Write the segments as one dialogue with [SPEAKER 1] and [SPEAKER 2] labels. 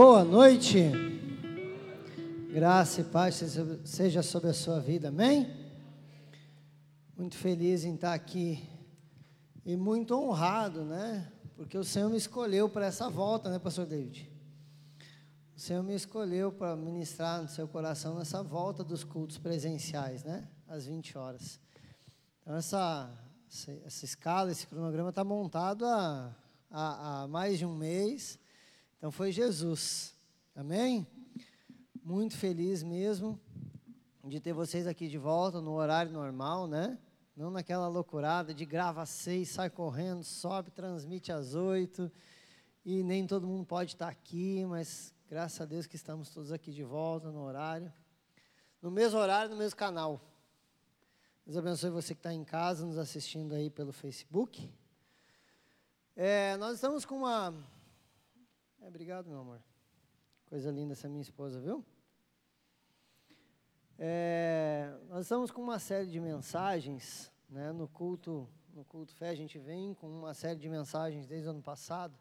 [SPEAKER 1] Boa noite. Graça e paz seja sobre a sua vida, amém? Muito feliz em estar aqui e muito honrado, né? Porque o Senhor me escolheu para essa volta, né, Pastor David? O Senhor me escolheu para ministrar no seu coração nessa volta dos cultos presenciais, né? Às 20 horas. Então, essa, essa escala, esse cronograma está montado há, há, há mais de um mês. Então, foi Jesus. Amém? Muito feliz mesmo de ter vocês aqui de volta no horário normal, né? Não naquela loucurada de grava às seis, sai correndo, sobe, transmite às oito. E nem todo mundo pode estar aqui, mas Graças a Deus que estamos todos aqui de volta no horário. No mesmo horário, no mesmo canal. Deus abençoe você que está em casa, nos assistindo aí pelo Facebook. É, nós estamos com uma. É, obrigado, meu amor. Coisa linda essa minha esposa, viu? É, nós estamos com uma série de mensagens, né, no culto, no culto fé a gente vem com uma série de mensagens desde o ano passado.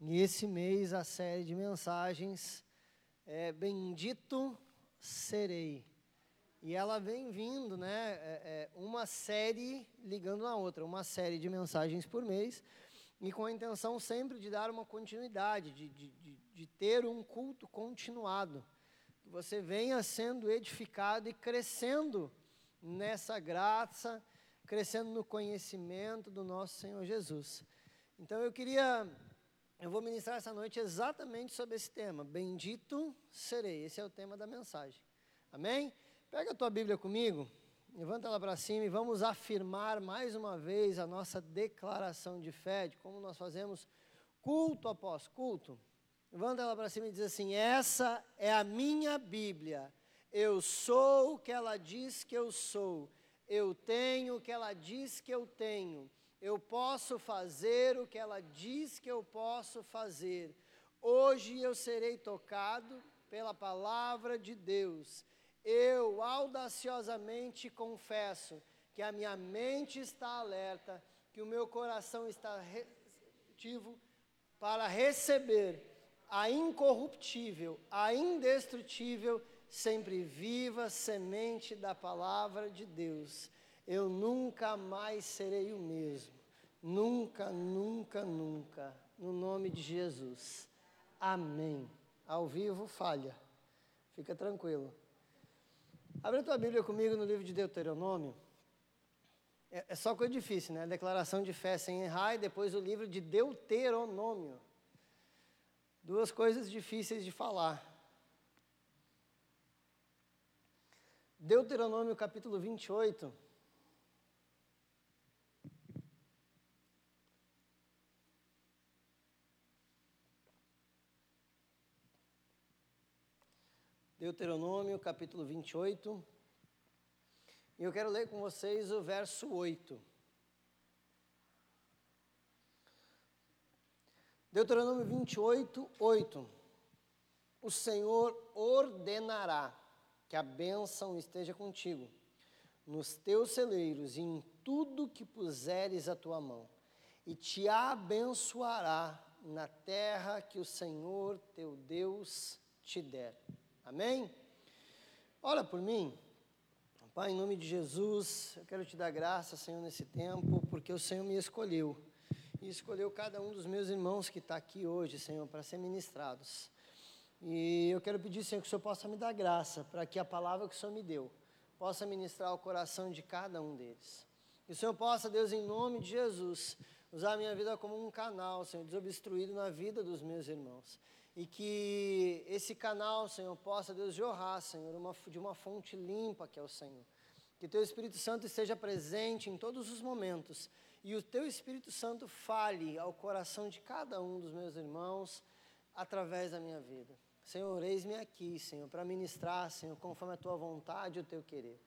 [SPEAKER 1] E esse mês a série de mensagens é Bendito Serei. E ela vem vindo, né? É, é uma série ligando na outra, uma série de mensagens por mês, e com a intenção sempre de dar uma continuidade, de, de, de, de ter um culto continuado. Que você venha sendo edificado e crescendo nessa graça, crescendo no conhecimento do nosso Senhor Jesus. Então eu queria eu vou ministrar essa noite exatamente sobre esse tema. Bendito serei. Esse é o tema da mensagem. Amém? Pega a tua Bíblia comigo, levanta ela para cima e vamos afirmar mais uma vez a nossa declaração de fé, de como nós fazemos culto após culto. Levanta ela para cima e diz assim: Essa é a minha Bíblia. Eu sou o que ela diz que eu sou. Eu tenho o que ela diz que eu tenho eu posso fazer o que ela diz que eu posso fazer. Hoje eu serei tocado pela palavra de Deus. Eu audaciosamente confesso que a minha mente está alerta, que o meu coração está receptivo para receber a incorruptível, a indestrutível, sempre viva semente da palavra de Deus. Eu nunca mais serei o mesmo. Nunca, nunca, nunca. No nome de Jesus. Amém. Ao vivo, falha. Fica tranquilo. Abre a tua Bíblia comigo no livro de Deuteronômio. É, é só coisa difícil, né? Declaração de fé sem errar e depois o livro de Deuteronômio. Duas coisas difíceis de falar. Deuteronômio capítulo 28. Deuteronômio, capítulo 28. E eu quero ler com vocês o verso 8. Deuteronômio 28, 8. O Senhor ordenará que a bênção esteja contigo, nos teus celeiros e em tudo que puseres a tua mão, e te abençoará na terra que o Senhor teu Deus te der. Amém? Ora por mim. Pai, em nome de Jesus, eu quero te dar graça, Senhor, nesse tempo, porque o Senhor me escolheu. E escolheu cada um dos meus irmãos que está aqui hoje, Senhor, para ser ministrados. E eu quero pedir, Senhor, que o Senhor possa me dar graça, para que a palavra que o Senhor me deu possa ministrar o coração de cada um deles. Que o Senhor possa, Deus, em nome de Jesus, usar a minha vida como um canal, Senhor, desobstruído na vida dos meus irmãos e que esse canal, Senhor, possa, Deus, jorrar, Senhor, uma, de uma fonte limpa que é o Senhor. Que Teu Espírito Santo esteja presente em todos os momentos e o Teu Espírito Santo fale ao coração de cada um dos meus irmãos através da minha vida. Senhor, eis-me aqui, Senhor, para ministrar, Senhor, conforme a Tua vontade e o Teu querer.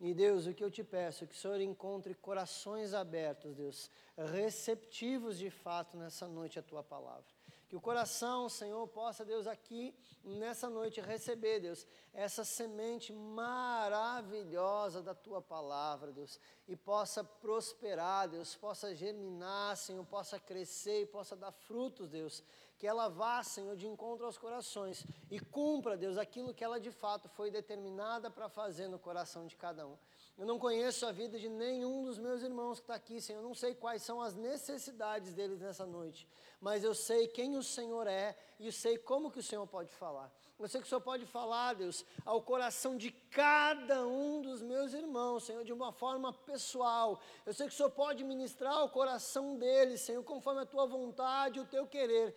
[SPEAKER 1] E Deus, o que eu te peço é que o Senhor encontre corações abertos, Deus, receptivos de fato nessa noite a Tua palavra. Que o coração, Senhor, possa, Deus, aqui nessa noite receber, Deus, essa semente maravilhosa da tua palavra, Deus, e possa prosperar, Deus, possa germinar, Senhor, possa crescer e possa dar frutos, Deus, que ela vá, Senhor, de encontro aos corações e cumpra, Deus, aquilo que ela de fato foi determinada para fazer no coração de cada um. Eu não conheço a vida de nenhum dos meus irmãos que está aqui, Senhor. Eu não sei quais são as necessidades deles nessa noite, mas eu sei quem o Senhor é e eu sei como que o Senhor pode falar. Eu sei que o Senhor pode falar, Deus, ao coração de cada um dos meus irmãos, Senhor, de uma forma pessoal. Eu sei que o Senhor pode ministrar ao coração deles, Senhor, conforme a tua vontade e o teu querer,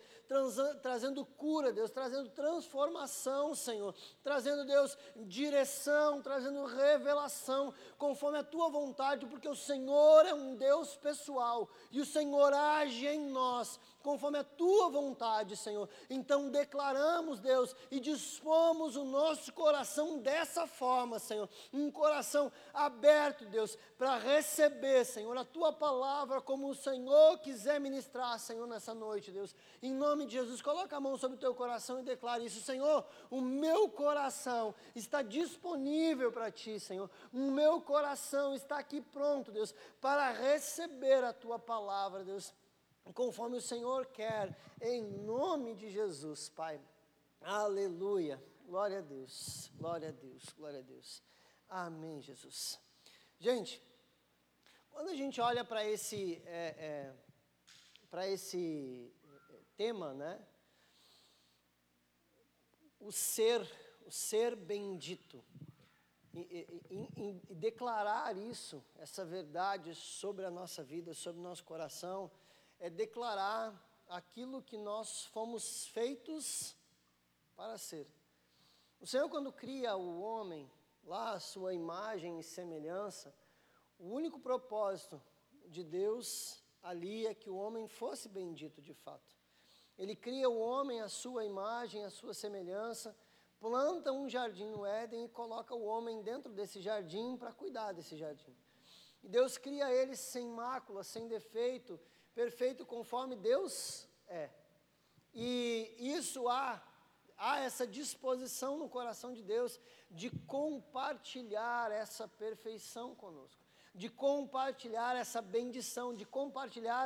[SPEAKER 1] trazendo cura, Deus, trazendo transformação, Senhor, trazendo, Deus, direção, trazendo revelação, conforme a tua vontade, porque o Senhor é um Deus pessoal e o Senhor age em nós conforme a tua vontade, Senhor. Então declaramos, Deus, e dispomos o nosso coração dessa forma, Senhor. Um coração aberto, Deus, para receber, Senhor, a tua palavra como o Senhor quiser ministrar, Senhor, nessa noite, Deus. Em nome de Jesus, coloca a mão sobre o teu coração e declare isso, Senhor. O meu coração está disponível para ti, Senhor. O meu coração está aqui pronto, Deus, para receber a tua palavra, Deus conforme o Senhor quer, em nome de Jesus, Pai. Aleluia. Glória a Deus, glória a Deus, glória a Deus. Amém, Jesus. Gente, quando a gente olha para esse, é, é, para esse é, tema, né? O ser, o ser bendito. E, e, e, e declarar isso, essa verdade sobre a nossa vida, sobre o nosso coração, é declarar aquilo que nós fomos feitos para ser. O Senhor, quando cria o homem, lá a sua imagem e semelhança, o único propósito de Deus ali é que o homem fosse bendito de fato. Ele cria o homem à sua imagem, à sua semelhança, planta um jardim no Éden e coloca o homem dentro desse jardim para cuidar desse jardim. E Deus cria ele sem mácula, sem defeito, perfeito conforme Deus é. E isso há, há essa disposição no coração de Deus de compartilhar essa perfeição conosco, de compartilhar essa bendição, de compartilhar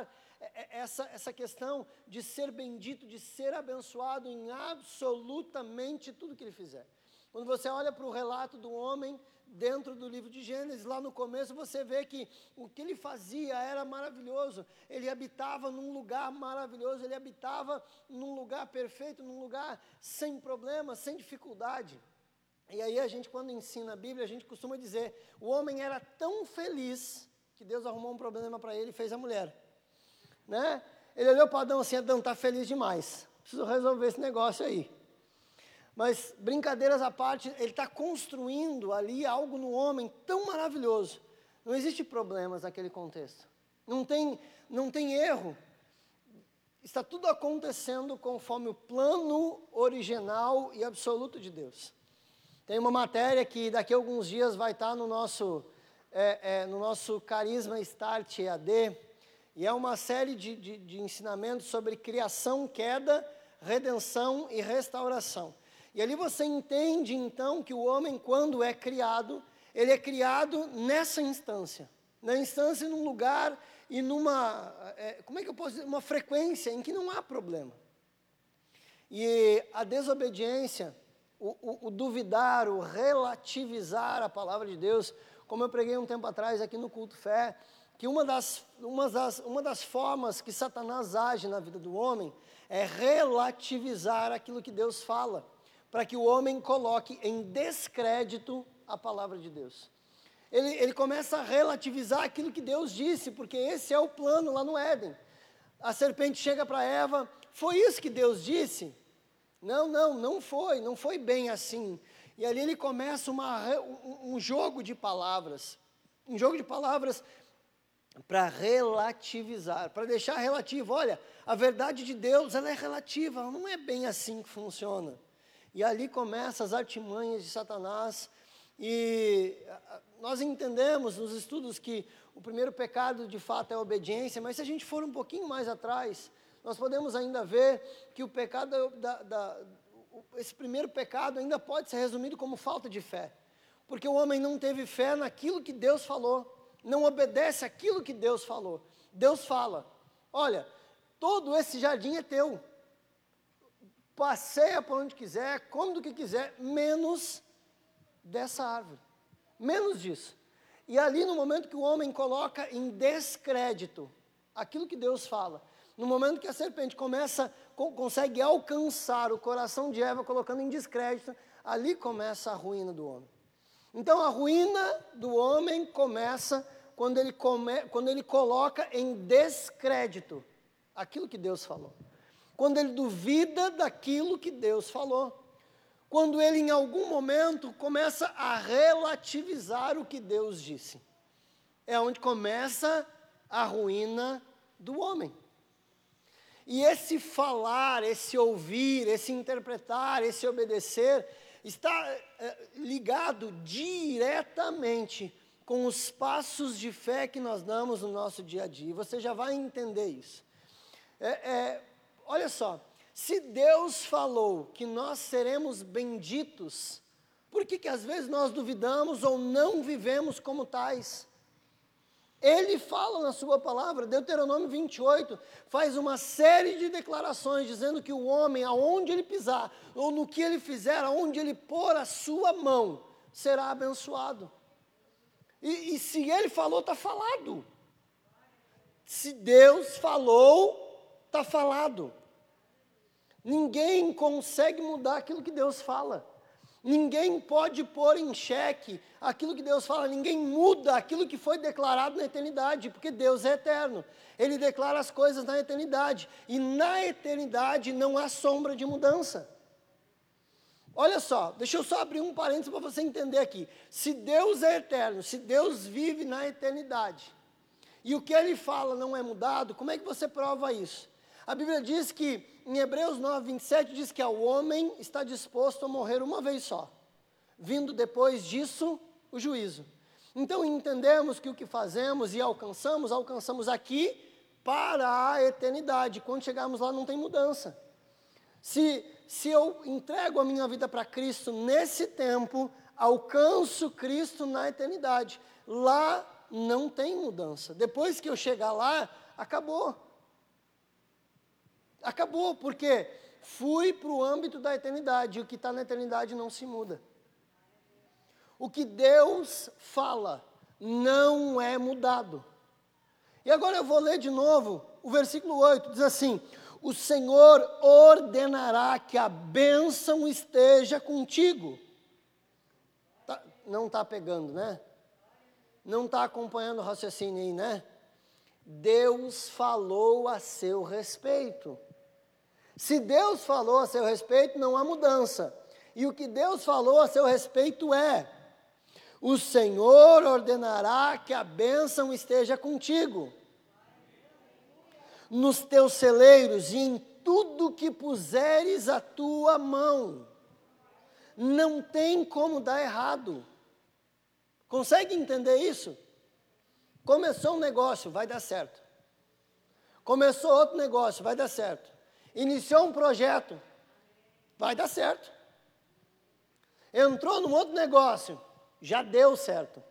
[SPEAKER 1] essa, essa questão de ser bendito, de ser abençoado em absolutamente tudo que ele fizer. Quando você olha para o relato do homem dentro do livro de Gênesis, lá no começo, você vê que o que ele fazia era maravilhoso. Ele habitava num lugar maravilhoso, ele habitava num lugar perfeito, num lugar sem problema, sem dificuldade. E aí a gente, quando ensina a Bíblia, a gente costuma dizer: o homem era tão feliz que Deus arrumou um problema para ele e fez a mulher. Né? Ele olhou para Adão assim: Adão, está feliz demais, preciso resolver esse negócio aí. Mas, brincadeiras à parte, ele está construindo ali algo no homem tão maravilhoso. Não existe problemas naquele contexto. Não tem, não tem erro. Está tudo acontecendo conforme o plano original e absoluto de Deus. Tem uma matéria que daqui a alguns dias vai estar no nosso, é, é, no nosso Carisma Start EAD, e é uma série de, de, de ensinamentos sobre criação, queda, redenção e restauração. E ali você entende então que o homem, quando é criado, ele é criado nessa instância, na instância, num lugar e numa, é, como é que eu posso dizer, uma frequência em que não há problema. E a desobediência, o, o, o duvidar, o relativizar a palavra de Deus, como eu preguei um tempo atrás aqui no culto fé, que uma das, uma das, uma das formas que Satanás age na vida do homem é relativizar aquilo que Deus fala para que o homem coloque em descrédito a palavra de Deus. Ele, ele começa a relativizar aquilo que Deus disse, porque esse é o plano lá no Éden. A serpente chega para Eva, foi isso que Deus disse? Não, não, não foi, não foi bem assim. E ali ele começa uma, um, jogo de palavras, um jogo de palavras para relativizar, para deixar relativo. Olha, a verdade de Deus ela é relativa, ela não é bem assim que funciona. E ali começam as artimanhas de Satanás. E nós entendemos nos estudos que o primeiro pecado de fato é a obediência, mas se a gente for um pouquinho mais atrás, nós podemos ainda ver que o pecado da, da, esse primeiro pecado ainda pode ser resumido como falta de fé. Porque o homem não teve fé naquilo que Deus falou, não obedece aquilo que Deus falou. Deus fala: olha, todo esse jardim é teu, passeia por onde quiser, come do que quiser, menos dessa árvore. Menos disso. E ali, no momento que o homem coloca em descrédito aquilo que Deus fala, no momento que a serpente começa, consegue alcançar o coração de Eva, colocando em descrédito, ali começa a ruína do homem. Então, a ruína do homem começa quando ele, come, quando ele coloca em descrédito aquilo que Deus falou. Quando ele duvida daquilo que Deus falou. Quando ele, em algum momento, começa a relativizar o que Deus disse. É onde começa a ruína do homem. E esse falar, esse ouvir, esse interpretar, esse obedecer, está é, ligado diretamente com os passos de fé que nós damos no nosso dia a dia. Você já vai entender isso. É, é, olha só, se Deus falou que nós seremos benditos, por que, que às vezes nós duvidamos ou não vivemos como tais? Ele fala na sua palavra, Deuteronômio 28, faz uma série de declarações dizendo que o homem, aonde ele pisar, ou no que ele fizer, aonde ele pôr a sua mão, será abençoado. E, e se ele falou, está falado. Se Deus falou, está falado. Ninguém consegue mudar aquilo que Deus fala. Ninguém pode pôr em xeque aquilo que Deus fala, ninguém muda aquilo que foi declarado na eternidade, porque Deus é eterno. Ele declara as coisas na eternidade, e na eternidade não há sombra de mudança. Olha só, deixa eu só abrir um parênteses para você entender aqui. Se Deus é eterno, se Deus vive na eternidade, e o que ele fala não é mudado, como é que você prova isso? A Bíblia diz que, em Hebreus 9, 27, diz que o homem está disposto a morrer uma vez só, vindo depois disso o juízo. Então entendemos que o que fazemos e alcançamos, alcançamos aqui para a eternidade. Quando chegarmos lá, não tem mudança. Se, se eu entrego a minha vida para Cristo nesse tempo, alcanço Cristo na eternidade. Lá não tem mudança. Depois que eu chegar lá, acabou. Acabou, porque fui para o âmbito da eternidade, e o que está na eternidade não se muda. O que Deus fala não é mudado. E agora eu vou ler de novo o versículo 8: diz assim: O Senhor ordenará que a bênção esteja contigo. Tá, não está pegando, né? Não está acompanhando o raciocínio aí, né? Deus falou a seu respeito. Se Deus falou a seu respeito, não há mudança. E o que Deus falou a seu respeito é: o Senhor ordenará que a bênção esteja contigo, nos teus celeiros e em tudo que puseres a tua mão. Não tem como dar errado. Consegue entender isso? Começou um negócio, vai dar certo. Começou outro negócio, vai dar certo. Iniciou um projeto, vai dar certo. Entrou num outro negócio, já deu certo.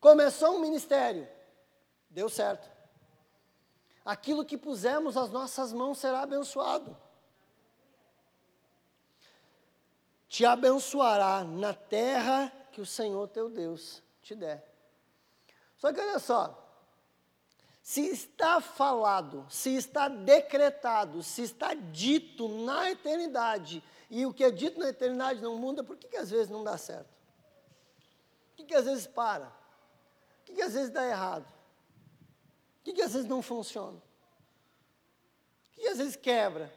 [SPEAKER 1] Começou um ministério, deu certo. Aquilo que pusemos as nossas mãos será abençoado. Te abençoará na terra que o Senhor teu Deus te der. Só que olha só, se está falado, se está decretado, se está dito na eternidade, e o que é dito na eternidade não muda, por que, que às vezes não dá certo? Por que, que às vezes para? Por que, que às vezes dá errado? Por que, que às vezes não funciona? Por que, que às vezes quebra?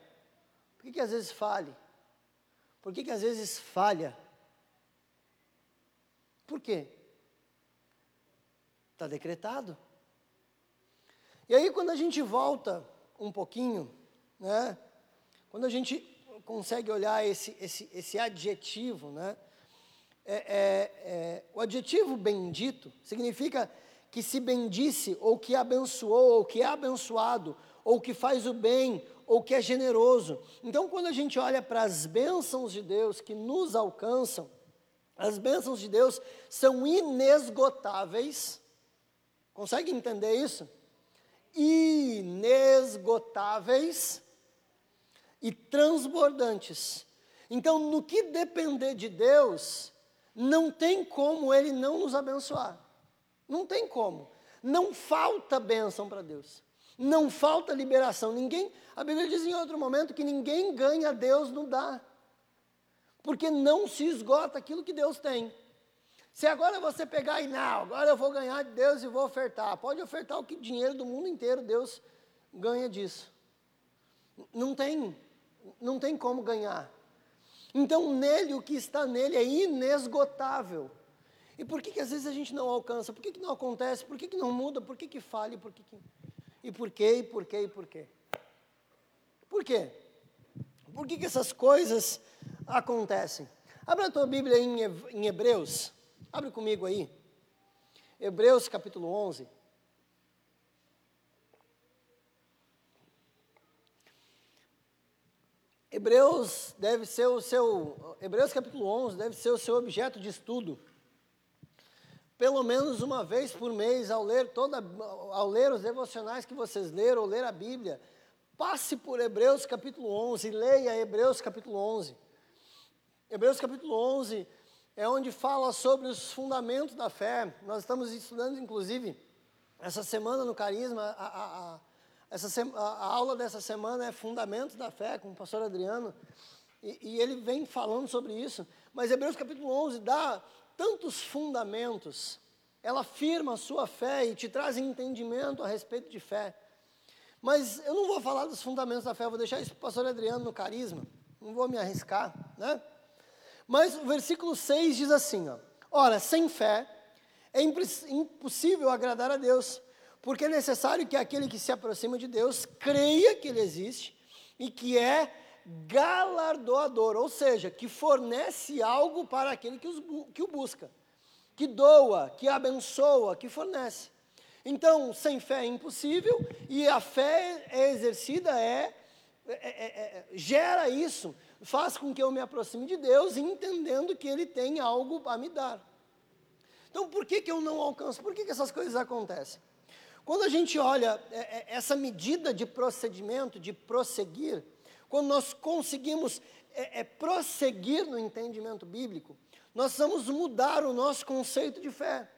[SPEAKER 1] Por que, que às vezes falha? Por que, que às vezes falha? Por quê? Está decretado. E aí, quando a gente volta um pouquinho, né, quando a gente consegue olhar esse, esse, esse adjetivo, né, é, é, é, o adjetivo bendito significa que se bendice, ou que abençoou, ou que é abençoado, ou que faz o bem, ou que é generoso. Então, quando a gente olha para as bênçãos de Deus que nos alcançam, as bênçãos de Deus são inesgotáveis. Consegue entender isso? Inesgotáveis, e transbordantes. Então, no que depender de Deus, não tem como Ele não nos abençoar. Não tem como. Não falta bênção para Deus. Não falta liberação. Ninguém, a Bíblia diz em outro momento que ninguém ganha, Deus não dá. Porque não se esgota aquilo que Deus tem. Se agora você pegar e não, agora eu vou ganhar de Deus e vou ofertar. Pode ofertar o que dinheiro do mundo inteiro, Deus ganha disso. Não tem, não tem como ganhar. Então, nele, o que está nele é inesgotável. E por que, que às vezes a gente não alcança? Por que, que não acontece? Por que, que não muda? Por que, que falha? Por que que... E por quê? E por quê? E por quê? Por quê? Por que, que essas coisas acontecem? Abra a tua Bíblia em Hebreus. Abre comigo aí. Hebreus capítulo 11. Hebreus deve ser o seu Hebreus capítulo 11 deve ser o seu objeto de estudo. Pelo menos uma vez por mês ao ler toda ao ler os devocionais que vocês leram, ou ler a Bíblia, passe por Hebreus capítulo 11 e leia Hebreus capítulo 11. Hebreus capítulo 11 é onde fala sobre os fundamentos da fé. Nós estamos estudando, inclusive, essa semana no Carisma, a, a, a, essa, a aula dessa semana é Fundamentos da Fé, com o pastor Adriano, e, e ele vem falando sobre isso. Mas Hebreus capítulo 11 dá tantos fundamentos, ela afirma a sua fé e te traz entendimento a respeito de fé. Mas eu não vou falar dos fundamentos da fé, vou deixar isso para o pastor Adriano no Carisma, não vou me arriscar, né? Mas o versículo 6 diz assim: ó, Ora, sem fé é impossível agradar a Deus, porque é necessário que aquele que se aproxima de Deus creia que Ele existe e que é galardoador, ou seja, que fornece algo para aquele que, os, que o busca, que doa, que abençoa, que fornece. Então, sem fé é impossível, e a fé é exercida é, é, é, é gera isso, faz com que eu me aproxime de Deus, entendendo que Ele tem algo a me dar. Então, por que, que eu não alcanço? Por que, que essas coisas acontecem? Quando a gente olha é, é, essa medida de procedimento, de prosseguir, quando nós conseguimos é, prosseguir no entendimento bíblico, nós vamos mudar o nosso conceito de fé.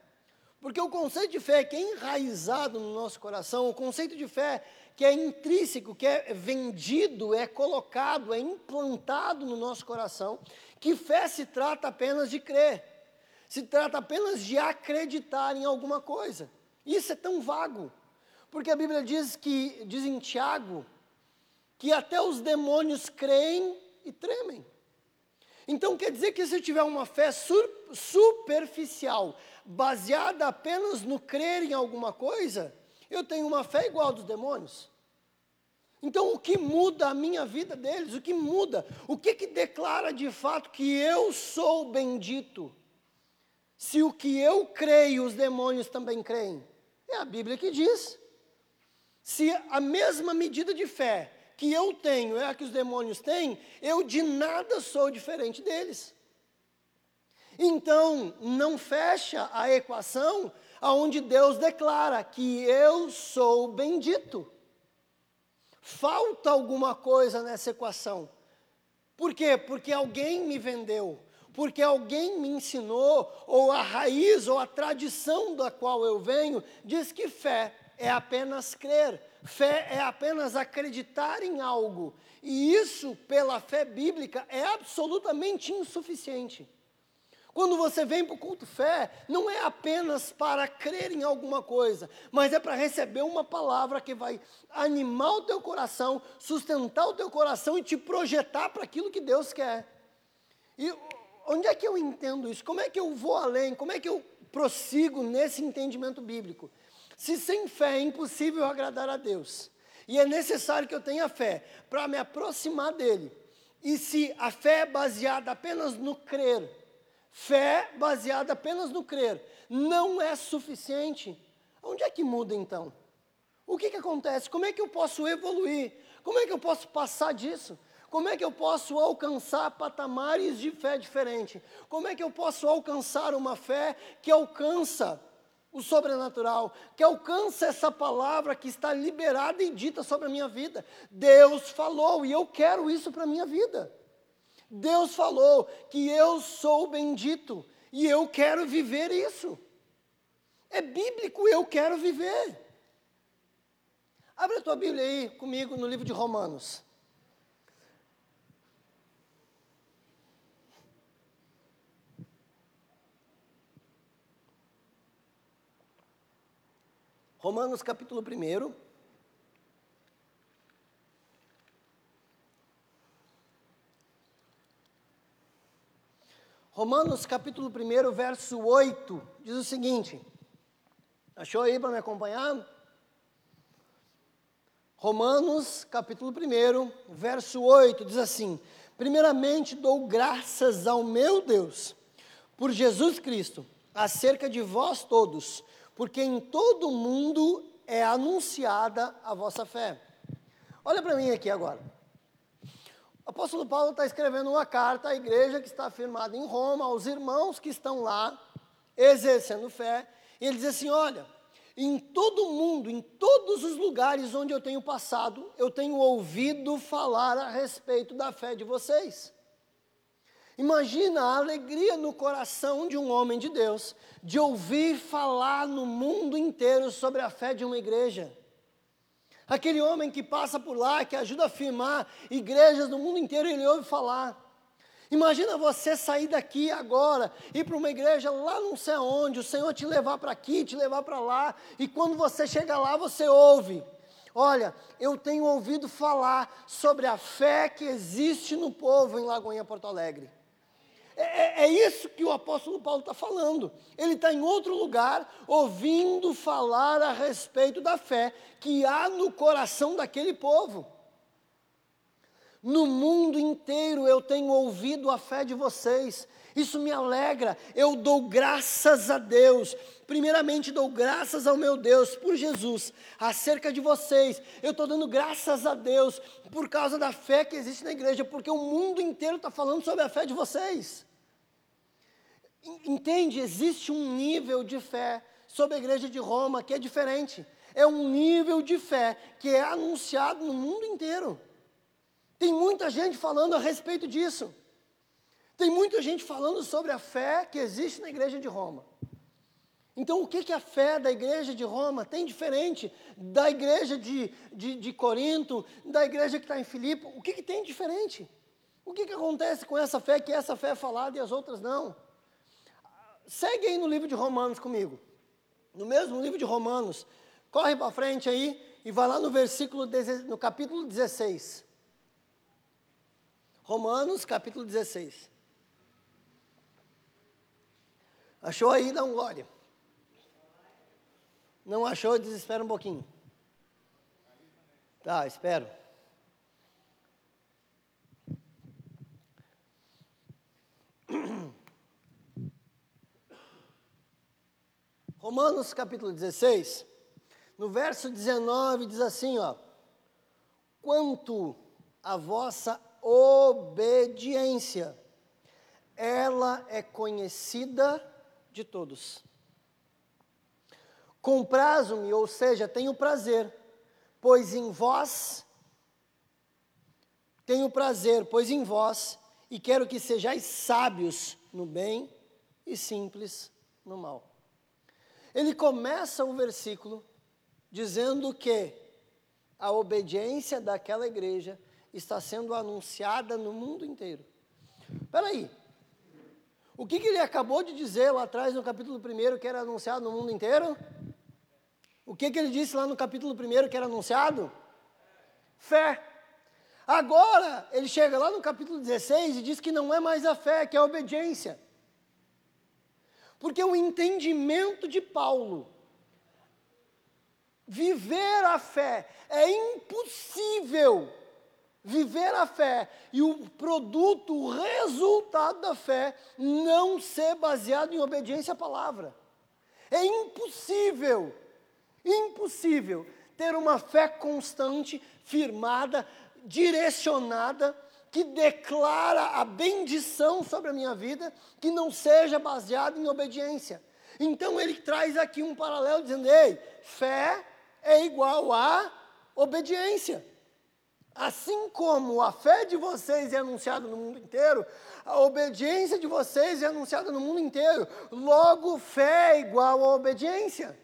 [SPEAKER 1] Porque o conceito de fé que é enraizado no nosso coração, o conceito de fé que é intrínseco, que é vendido, é colocado, é implantado no nosso coração, que fé se trata apenas de crer, se trata apenas de acreditar em alguma coisa. Isso é tão vago, porque a Bíblia diz que, diz em Tiago, que até os demônios creem e tremem. Então quer dizer que se eu tiver uma fé superficial, baseada apenas no crer em alguma coisa, eu tenho uma fé igual dos demônios. Então, o que muda a minha vida deles? O que muda? O que, que declara de fato que eu sou bendito? Se o que eu creio, os demônios também creem. É a Bíblia que diz. Se a mesma medida de fé que eu tenho é a que os demônios têm, eu de nada sou diferente deles. Então, não fecha a equação aonde Deus declara que eu sou bendito. Falta alguma coisa nessa equação. Por quê? Porque alguém me vendeu, porque alguém me ensinou, ou a raiz ou a tradição da qual eu venho diz que fé é apenas crer, fé é apenas acreditar em algo. E isso, pela fé bíblica, é absolutamente insuficiente. Quando você vem para o culto fé, não é apenas para crer em alguma coisa, mas é para receber uma palavra que vai animar o teu coração, sustentar o teu coração e te projetar para aquilo que Deus quer. E onde é que eu entendo isso? Como é que eu vou além? Como é que eu prossigo nesse entendimento bíblico? Se sem fé é impossível agradar a Deus, e é necessário que eu tenha fé para me aproximar dele, e se a fé é baseada apenas no crer, Fé baseada apenas no crer não é suficiente. Onde é que muda então? O que, que acontece? Como é que eu posso evoluir? Como é que eu posso passar disso? Como é que eu posso alcançar patamares de fé diferente? Como é que eu posso alcançar uma fé que alcança o sobrenatural, que alcança essa palavra que está liberada e dita sobre a minha vida. Deus falou e eu quero isso para a minha vida. Deus falou que eu sou bendito e eu quero viver isso. É bíblico, eu quero viver. Abre a tua Bíblia aí comigo no livro de Romanos. Romanos capítulo 1. Romanos capítulo 1, verso 8, diz o seguinte. Achou aí para me acompanhar? Romanos capítulo 1, verso 8, diz assim: Primeiramente dou graças ao meu Deus por Jesus Cristo, acerca de vós todos porque em todo o mundo é anunciada a vossa fé. Olha para mim aqui agora. O apóstolo Paulo está escrevendo uma carta à igreja que está firmada em Roma, aos irmãos que estão lá, exercendo fé, e ele diz assim: Olha, em todo mundo, em todos os lugares onde eu tenho passado, eu tenho ouvido falar a respeito da fé de vocês. Imagina a alegria no coração de um homem de Deus de ouvir falar no mundo inteiro sobre a fé de uma igreja. Aquele homem que passa por lá, que ajuda a firmar igrejas no mundo inteiro, ele ouve falar. Imagina você sair daqui agora, ir para uma igreja lá não sei aonde, o Senhor te levar para aqui, te levar para lá, e quando você chega lá, você ouve. Olha, eu tenho ouvido falar sobre a fé que existe no povo em Lagoinha Porto Alegre. É, é, é, isso que o apóstolo Paulo está falando. Ele está em outro lugar, ouvindo falar a respeito da fé que há no coração daquele povo. No mundo inteiro eu tenho ouvido a fé de vocês, isso me alegra, eu dou graças a Deus. Primeiramente, dou graças ao meu Deus por Jesus, acerca de vocês. Eu estou dando graças a Deus por causa da fé que existe na igreja, porque o mundo inteiro está falando sobre a fé de vocês. Entende? Existe um nível de fé sobre a igreja de Roma que é diferente. É um nível de fé que é anunciado no mundo inteiro. Tem muita gente falando a respeito disso. Tem muita gente falando sobre a fé que existe na igreja de Roma. Então, o que, que a fé da igreja de Roma tem diferente da igreja de, de, de Corinto, da igreja que está em Filipe? O que, que tem diferente? O que, que acontece com essa fé que essa fé é falada e as outras não? Segue aí no livro de Romanos comigo. No mesmo livro de Romanos. Corre para frente aí e vai lá no versículo, no capítulo 16. Romanos, capítulo 16. Achou aí? Dá um glória. Não achou? Desespera um pouquinho. Tá, espero. Romanos capítulo 16, no verso 19 diz assim, ó: Quanto a vossa obediência, ela é conhecida de todos. Comprazo-me, ou seja, tenho prazer, pois em vós tenho prazer, pois em vós, e quero que sejais sábios no bem e simples no mal. Ele começa o versículo dizendo que a obediência daquela igreja está sendo anunciada no mundo inteiro. Espera aí, o que, que ele acabou de dizer lá atrás no capítulo 1 que era anunciado no mundo inteiro? O que, que ele disse lá no capítulo 1 que era anunciado? Fé. Agora, ele chega lá no capítulo 16 e diz que não é mais a fé, que é a obediência. Porque o entendimento de Paulo, viver a fé, é impossível viver a fé e o produto, o resultado da fé, não ser baseado em obediência à palavra. É impossível, impossível ter uma fé constante, firmada, direcionada, que declara a bendição sobre a minha vida, que não seja baseada em obediência. Então ele traz aqui um paralelo dizendo: ei, fé é igual a obediência. Assim como a fé de vocês é anunciada no mundo inteiro, a obediência de vocês é anunciada no mundo inteiro. Logo, fé é igual a obediência.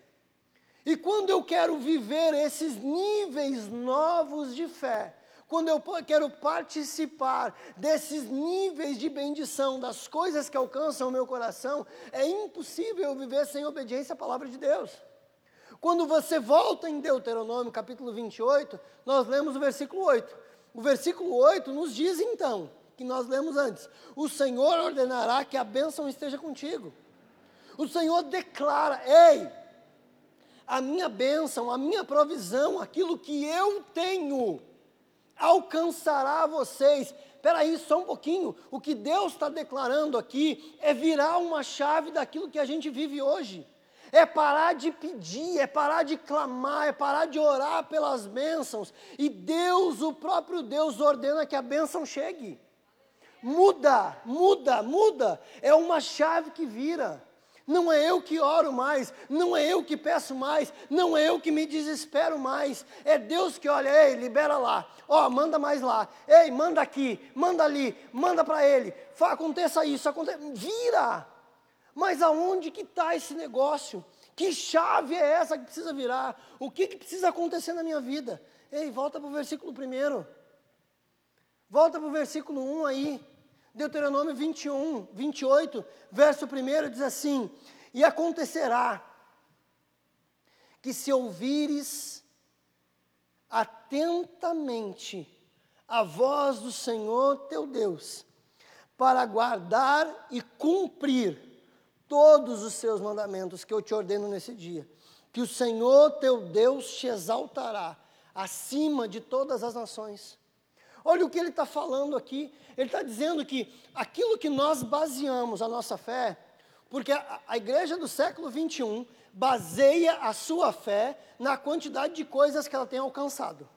[SPEAKER 1] E quando eu quero viver esses níveis novos de fé, quando eu quero participar desses níveis de bendição, das coisas que alcançam o meu coração, é impossível eu viver sem obediência à palavra de Deus. Quando você volta em Deuteronômio capítulo 28, nós lemos o versículo 8. O versículo 8 nos diz então, que nós lemos antes: O Senhor ordenará que a bênção esteja contigo. O Senhor declara: Ei, a minha bênção, a minha provisão, aquilo que eu tenho, alcançará vocês. Espera aí, só um pouquinho. O que Deus está declarando aqui é virar uma chave daquilo que a gente vive hoje é parar de pedir, é parar de clamar, é parar de orar pelas bênçãos. E Deus, o próprio Deus, ordena que a bênção chegue. Muda, muda, muda. É uma chave que vira. Não é eu que oro mais, não é eu que peço mais, não é eu que me desespero mais. É Deus que olha, ei, libera lá. Ó, oh, manda mais lá. Ei, manda aqui, manda ali, manda para ele. aconteça isso, aconteça. Vira. Mas aonde que está esse negócio? Que chave é essa que precisa virar? O que, que precisa acontecer na minha vida? Ei, volta para o versículo 1. Volta para o versículo 1 aí. Deuteronômio 21, 28, verso 1 diz assim: E acontecerá que se ouvires atentamente a voz do Senhor teu Deus, para guardar e cumprir todos os seus mandamentos que eu te ordeno nesse dia. Que o Senhor teu Deus te exaltará acima de todas as nações. Olha o que ele está falando aqui. Ele está dizendo que aquilo que nós baseamos a nossa fé, porque a, a igreja do século 21 baseia a sua fé na quantidade de coisas que ela tem alcançado.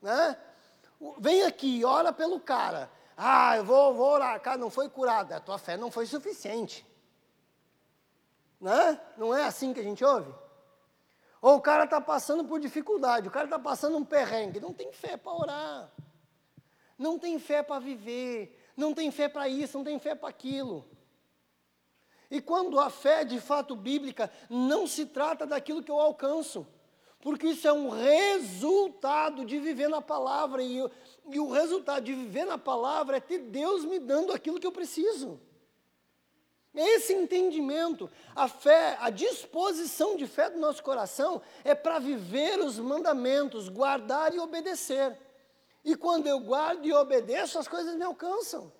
[SPEAKER 1] Né? Vem aqui, ora pelo cara. Ah, eu vou, vou orar, cara, não foi curado. A tua fé não foi suficiente. Né? Não é assim que a gente ouve? Ou o cara está passando por dificuldade, o cara está passando um perrengue, não tem fé para orar, não tem fé para viver, não tem fé para isso, não tem fé para aquilo. E quando a fé de fato bíblica não se trata daquilo que eu alcanço, porque isso é um resultado de viver na palavra, e, e o resultado de viver na palavra é ter Deus me dando aquilo que eu preciso. Esse entendimento, a fé, a disposição de fé do nosso coração é para viver os mandamentos, guardar e obedecer. E quando eu guardo e obedeço, as coisas me alcançam.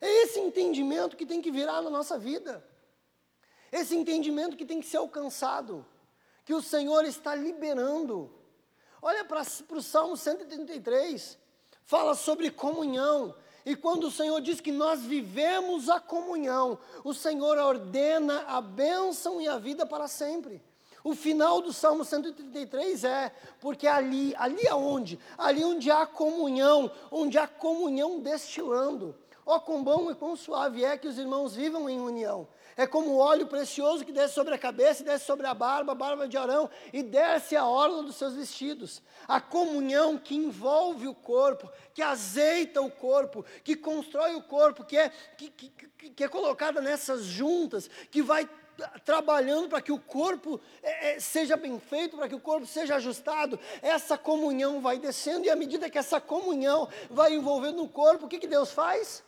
[SPEAKER 1] É esse entendimento que tem que virar na nossa vida. Esse entendimento que tem que ser alcançado. Que o Senhor está liberando. Olha para o Salmo 133. Fala sobre comunhão. E quando o Senhor diz que nós vivemos a comunhão, o Senhor ordena a bênção e a vida para sempre. O final do Salmo 133 é, porque ali, ali aonde? Ali onde há comunhão, onde há comunhão destilando. Ó, oh, quão bom e quão suave é que os irmãos vivam em união. É como o óleo precioso que desce sobre a cabeça, desce sobre a barba, a barba de Arão, e desce a orla dos seus vestidos. A comunhão que envolve o corpo, que azeita o corpo, que constrói o corpo, que é, que, que, que é colocada nessas juntas, que vai trabalhando para que o corpo é, é, seja bem feito, para que o corpo seja ajustado, essa comunhão vai descendo, e à medida que essa comunhão vai envolvendo o corpo, o que, que Deus faz?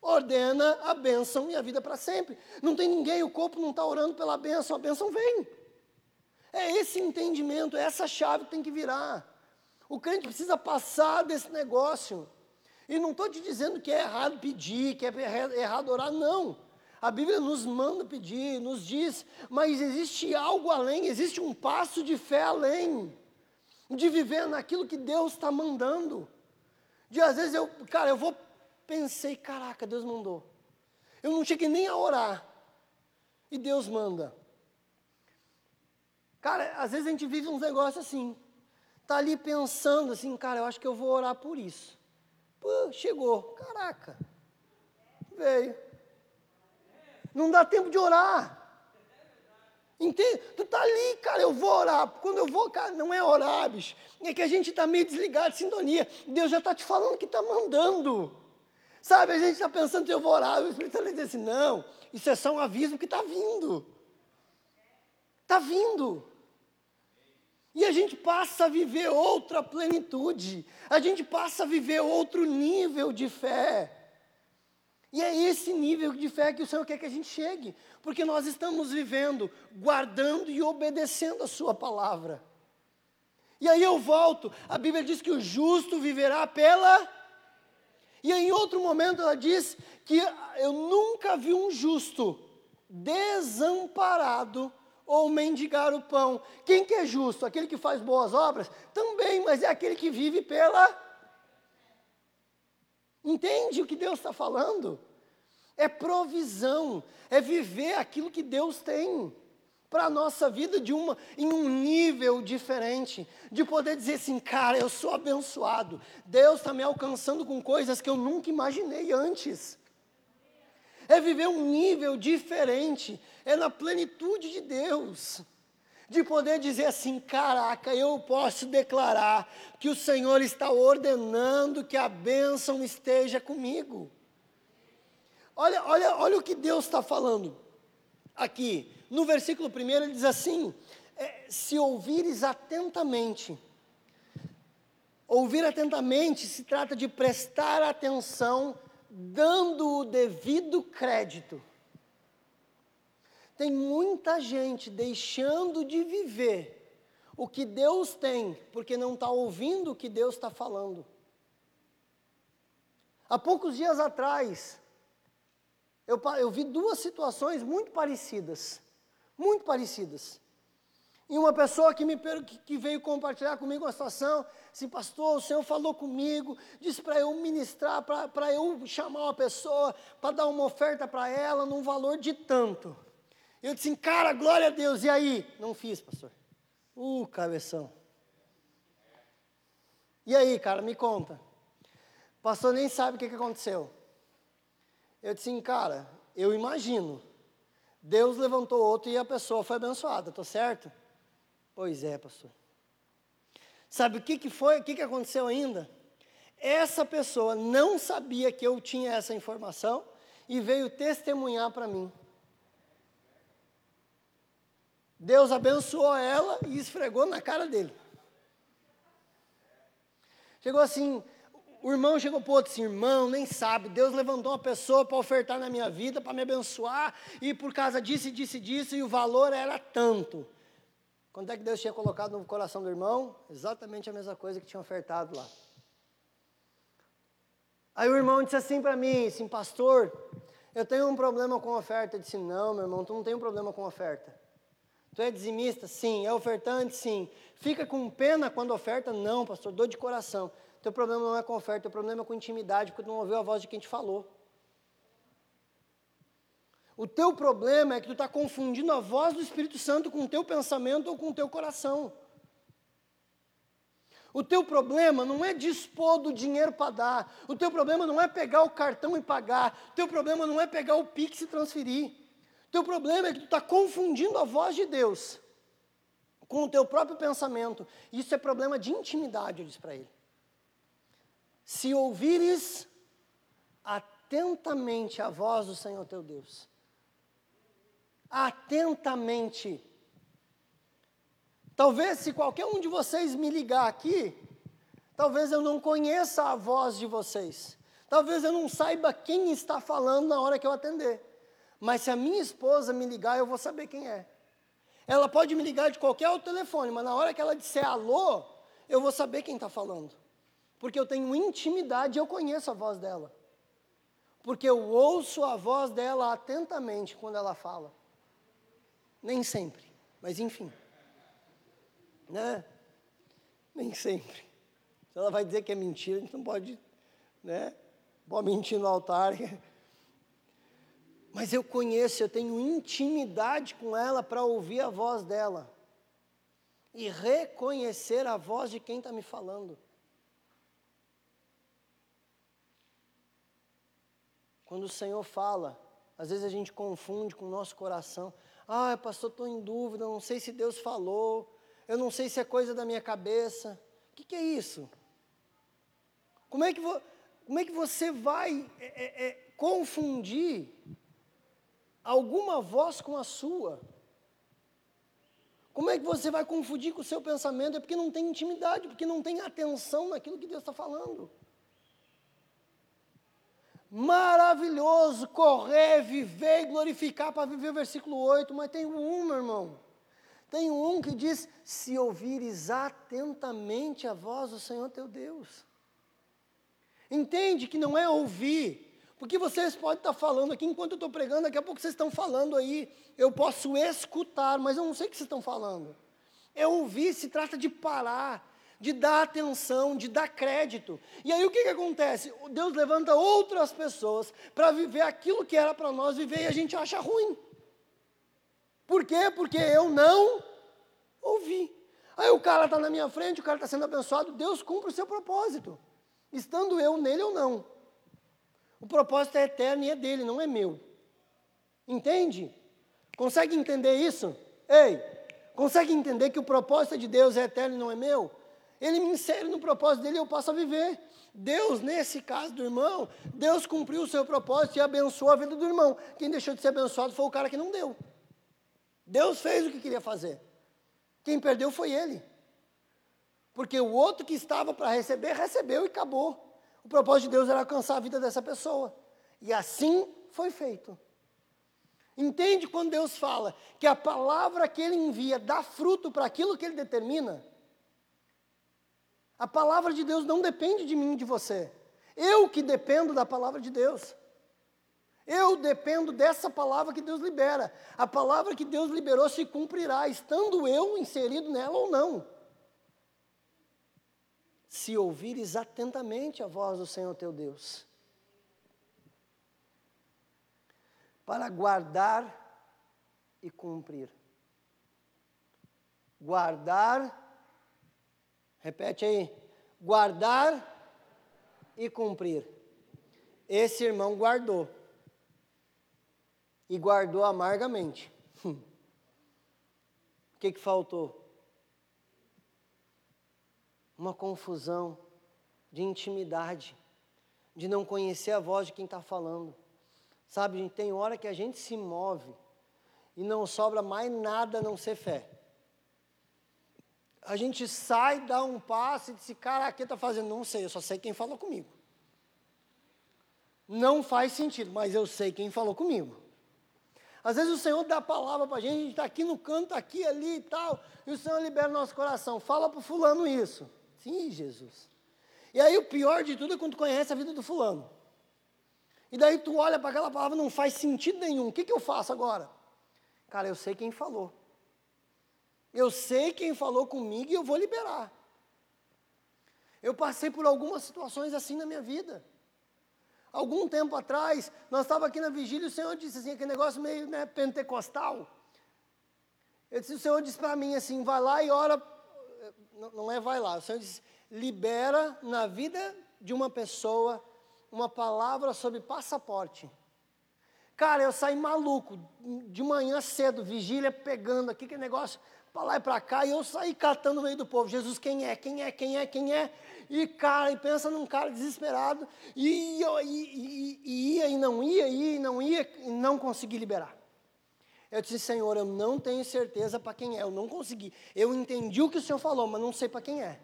[SPEAKER 1] Ordena a bênção e a vida para sempre. Não tem ninguém, o corpo não está orando pela bênção, a bênção vem. É esse entendimento, é essa chave que tem que virar. O crente precisa passar desse negócio. E não estou te dizendo que é errado pedir, que é errado orar, não. A Bíblia nos manda pedir, nos diz, mas existe algo além, existe um passo de fé além, de viver naquilo que Deus está mandando. De às vezes eu, cara, eu vou pensei, caraca, Deus mandou. Eu não cheguei nem a orar. E Deus manda. Cara, às vezes a gente vive uns negócios assim. Tá ali pensando assim, cara, eu acho que eu vou orar por isso. Pô, chegou. Caraca. Veio. Não dá tempo de orar. Entende? Tu tá ali, cara, eu vou orar. Quando eu vou, cara, não é orar, bicho. É que a gente está meio desligado de sintonia. Deus já está te falando que está mandando. Sabe, a gente está pensando que eu vou orar. O Espírito Santo diz assim, não, isso é só um aviso que está vindo. Está vindo. E a gente passa a viver outra plenitude. A gente passa a viver outro nível de fé. E é esse nível de fé que o Senhor quer que a gente chegue, porque nós estamos vivendo, guardando e obedecendo a Sua palavra. E aí eu volto, a Bíblia diz que o justo viverá pela. E em outro momento ela diz que eu nunca vi um justo desamparado ou mendigar o pão. Quem que é justo? Aquele que faz boas obras? Também, mas é aquele que vive pela Entende o que Deus está falando? É provisão, é viver aquilo que Deus tem para a nossa vida de uma, em um nível diferente, de poder dizer assim, cara, eu sou abençoado, Deus está me alcançando com coisas que eu nunca imaginei antes. É viver um nível diferente, é na plenitude de Deus de poder dizer assim: caraca, eu posso declarar que o Senhor está ordenando que a bênção esteja comigo. Olha, olha, olha o que Deus está falando aqui. No versículo 1 ele diz assim: é, se ouvires atentamente, ouvir atentamente se trata de prestar atenção, dando o devido crédito. Tem muita gente deixando de viver o que Deus tem, porque não está ouvindo o que Deus está falando. Há poucos dias atrás, eu, eu vi duas situações muito parecidas. Muito parecidas. E uma pessoa que, me, que veio compartilhar comigo uma situação, assim, pastor, o Senhor falou comigo, disse para eu ministrar, para eu chamar uma pessoa, para dar uma oferta para ela num valor de tanto. Eu disse, cara, glória a Deus. E aí? Não fiz, pastor. Uh, cabeção. E aí, cara, me conta. O pastor nem sabe o que, que aconteceu. Eu disse, cara, eu imagino. Deus levantou outro e a pessoa foi abençoada, tô certo? Pois é, pastor. Sabe o que, que foi, o que, que aconteceu ainda? Essa pessoa não sabia que eu tinha essa informação e veio testemunhar para mim. Deus abençoou ela e esfregou na cara dele. Chegou assim, o irmão chegou para o outro assim, irmão, nem sabe, Deus levantou uma pessoa para ofertar na minha vida, para me abençoar, e por causa disso, disso, disso, e o valor era tanto. Quanto é que Deus tinha colocado no coração do irmão? Exatamente a mesma coisa que tinha ofertado lá. Aí o irmão disse assim para mim, assim, pastor, eu tenho um problema com oferta. Eu disse, não, meu irmão, tu não tem um problema com oferta. Tu é dizimista? Sim. É ofertante? Sim. Fica com pena quando oferta? Não, pastor, dor de coração. Teu problema não é com oferta, teu problema é com intimidade, porque tu não ouviu a voz de quem te falou. O teu problema é que tu está confundindo a voz do Espírito Santo com o teu pensamento ou com o teu coração. O teu problema não é dispor do dinheiro para dar. O teu problema não é pegar o cartão e pagar. O teu problema não é pegar o Pix e transferir. Teu problema é que tu está confundindo a voz de Deus com o teu próprio pensamento. Isso é problema de intimidade, eu disse para ele. Se ouvires atentamente a voz do Senhor teu Deus, atentamente. Talvez se qualquer um de vocês me ligar aqui, talvez eu não conheça a voz de vocês. Talvez eu não saiba quem está falando na hora que eu atender. Mas se a minha esposa me ligar, eu vou saber quem é. Ela pode me ligar de qualquer outro telefone, mas na hora que ela disser alô, eu vou saber quem está falando. Porque eu tenho intimidade eu conheço a voz dela. Porque eu ouço a voz dela atentamente quando ela fala. Nem sempre, mas enfim. Né? Nem sempre. Se ela vai dizer que é mentira, a gente não pode, né? Pode mentir no altar. Mas eu conheço, eu tenho intimidade com ela para ouvir a voz dela e reconhecer a voz de quem está me falando. Quando o Senhor fala, às vezes a gente confunde com o nosso coração. Ah, pastor, estou em dúvida, não sei se Deus falou, eu não sei se é coisa da minha cabeça. O que, que é isso? Como é que, vo, como é que você vai é, é, é, confundir alguma voz com a sua? Como é que você vai confundir com o seu pensamento? É porque não tem intimidade, porque não tem atenção naquilo que Deus está falando. Maravilhoso correr, viver e glorificar para viver o versículo 8, mas tem um, meu irmão. Tem um que diz: se ouvires atentamente a voz do Senhor teu Deus. Entende que não é ouvir, porque vocês podem estar falando aqui enquanto eu estou pregando, daqui a pouco vocês estão falando aí. Eu posso escutar, mas eu não sei o que vocês estão falando. É ouvir, se trata de parar, de dar atenção, de dar crédito. E aí o que, que acontece? Deus levanta outras pessoas para viver aquilo que era para nós viver e a gente acha ruim. Por quê? Porque eu não ouvi. Aí o cara está na minha frente, o cara está sendo abençoado, Deus cumpre o seu propósito, estando eu nele ou não. O propósito é eterno e é dele, não é meu. Entende? Consegue entender isso? Ei, consegue entender que o propósito de Deus é eterno e não é meu? Ele me insere no propósito dele e eu passo a viver. Deus, nesse caso do irmão, Deus cumpriu o seu propósito e abençoou a vida do irmão. Quem deixou de ser abençoado foi o cara que não deu. Deus fez o que queria fazer. Quem perdeu foi ele. Porque o outro que estava para receber, recebeu e acabou. O propósito de Deus era alcançar a vida dessa pessoa. E assim foi feito. Entende quando Deus fala que a palavra que Ele envia dá fruto para aquilo que Ele determina? A palavra de Deus não depende de mim e de você. Eu que dependo da palavra de Deus. Eu dependo dessa palavra que Deus libera. A palavra que Deus liberou se cumprirá, estando eu inserido nela ou não se ouvires atentamente a voz do Senhor teu Deus, para guardar e cumprir. Guardar, repete aí, guardar e cumprir. Esse irmão guardou, e guardou amargamente. O que, que faltou? uma confusão de intimidade, de não conhecer a voz de quem está falando. Sabe, gente, tem hora que a gente se move e não sobra mais nada a não ser fé. A gente sai, dá um passo e diz, cara, que está fazendo? Não sei, eu só sei quem falou comigo. Não faz sentido, mas eu sei quem falou comigo. Às vezes o Senhor dá a palavra para a gente, a gente está aqui no canto, aqui, ali e tal, e o Senhor libera o nosso coração. Fala para o fulano isso. Sim, Jesus. E aí o pior de tudo é quando tu conhece a vida do fulano. E daí tu olha para aquela palavra, não faz sentido nenhum. O que, que eu faço agora? Cara, eu sei quem falou. Eu sei quem falou comigo e eu vou liberar. Eu passei por algumas situações assim na minha vida. Algum tempo atrás, nós estávamos aqui na vigília e o Senhor disse assim, aquele negócio meio né, pentecostal. Eu disse, o Senhor disse para mim assim, vai lá e ora não é vai lá, o Senhor diz, libera na vida de uma pessoa uma palavra sobre passaporte. Cara, eu saí maluco, de manhã cedo, vigília pegando aqui, que negócio, para lá e para cá, e eu saí catando no meio do povo, Jesus, quem é, quem é, quem é, quem é, e cara, e pensa num cara desesperado, e, e, e, e ia e não ia, ia e não ia, e não consegui liberar. Eu disse, Senhor, eu não tenho certeza para quem é, eu não consegui. Eu entendi o que o Senhor falou, mas não sei para quem é.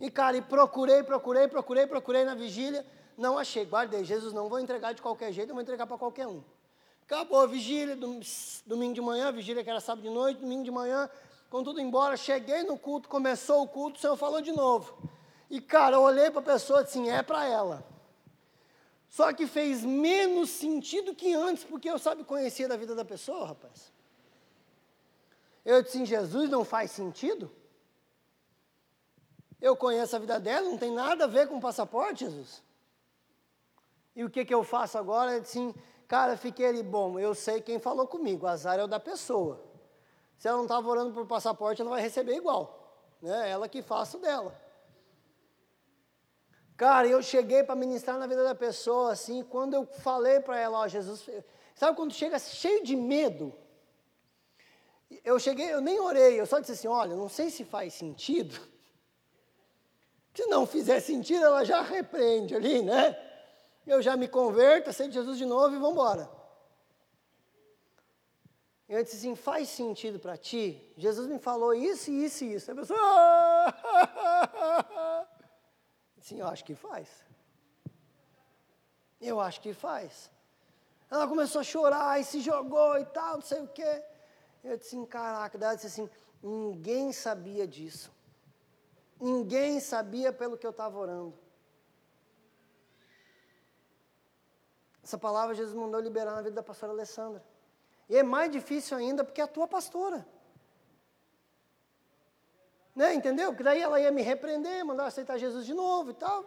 [SPEAKER 1] E, cara, e procurei, procurei, procurei, procurei na vigília, não achei. Guardei, Jesus, não vou entregar de qualquer jeito, eu vou entregar para qualquer um. Acabou a vigília, domingo de manhã, vigília que era sábado de noite, domingo de manhã, com tudo embora, cheguei no culto, começou o culto, o Senhor falou de novo. E, cara, eu olhei para a pessoa assim, é para ela. Só que fez menos sentido que antes, porque eu sabe conhecer da vida da pessoa, rapaz. Eu disse, em Jesus não faz sentido? Eu conheço a vida dela, não tem nada a ver com o passaporte, Jesus. E o que, que eu faço agora? Eu disse, assim, cara, fiquei ali, bom, eu sei quem falou comigo, azar é o da pessoa. Se ela não estava orando por passaporte, ela vai receber igual. Né? Ela que faça o dela. Cara, eu cheguei para ministrar na vida da pessoa, assim, quando eu falei para ela, ó, Jesus, sabe quando chega cheio de medo? Eu cheguei, eu nem orei, eu só disse assim: olha, não sei se faz sentido. Se não fizer sentido, ela já repreende ali, né? Eu já me converto, aceito Jesus de novo e vamos embora. Eu disse assim: faz sentido para ti? Jesus me falou isso, isso e isso. A pessoa. Sim, eu acho que faz. Eu acho que faz. Ela começou a chorar e se jogou e tal, não sei o quê. Eu disse assim, caraca, ela disse assim, ninguém sabia disso. Ninguém sabia pelo que eu estava orando. Essa palavra Jesus mandou liberar na vida da pastora Alessandra. E é mais difícil ainda porque é a tua pastora. Né, entendeu? Porque daí ela ia me repreender, mandar aceitar Jesus de novo e tal.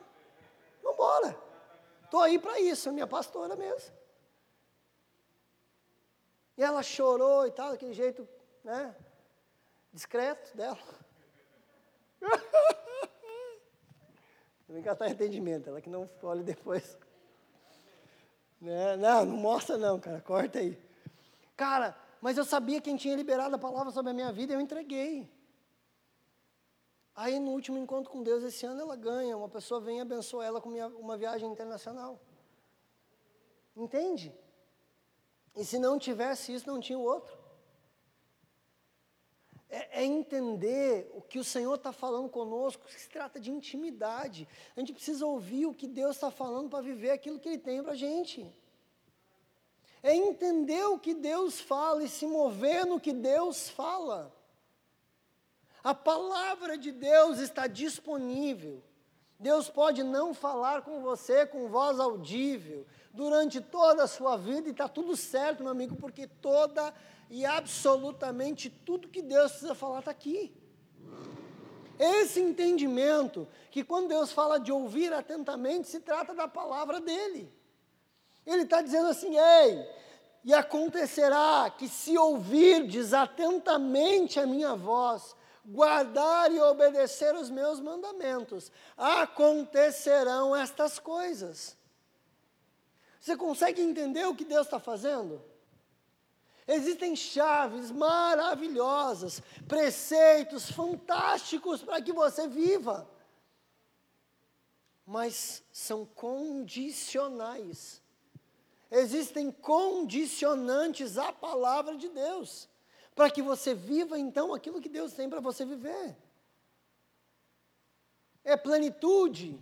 [SPEAKER 1] Vamos embora. Estou aí para isso, minha pastora mesmo. E ela chorou e tal, daquele jeito, né? Discreto dela. Também que ela está em entendimento, ela que não olhe depois. Né? Não, não mostra não, cara, corta aí. Cara, mas eu sabia quem tinha liberado a palavra sobre a minha vida e eu entreguei. Aí no último encontro com Deus esse ano ela ganha, uma pessoa vem e abençoa ela com uma viagem internacional. Entende? E se não tivesse isso, não tinha o outro. É, é entender o que o Senhor está falando conosco, se trata de intimidade. A gente precisa ouvir o que Deus está falando para viver aquilo que Ele tem para a gente. É entender o que Deus fala e se mover no que Deus fala. A palavra de Deus está disponível. Deus pode não falar com você com voz audível durante toda a sua vida e está tudo certo, meu amigo, porque toda e absolutamente tudo que Deus precisa falar está aqui. Esse entendimento que quando Deus fala de ouvir atentamente, se trata da palavra dele. Ele está dizendo assim: ei, e acontecerá que se ouvirdes atentamente a minha voz, guardar e obedecer os meus mandamentos, acontecerão estas coisas. Você consegue entender o que Deus está fazendo? Existem chaves maravilhosas, preceitos fantásticos para que você viva, mas são condicionais. Existem condicionantes à palavra de Deus para que você viva então aquilo que Deus tem para você viver. É plenitude.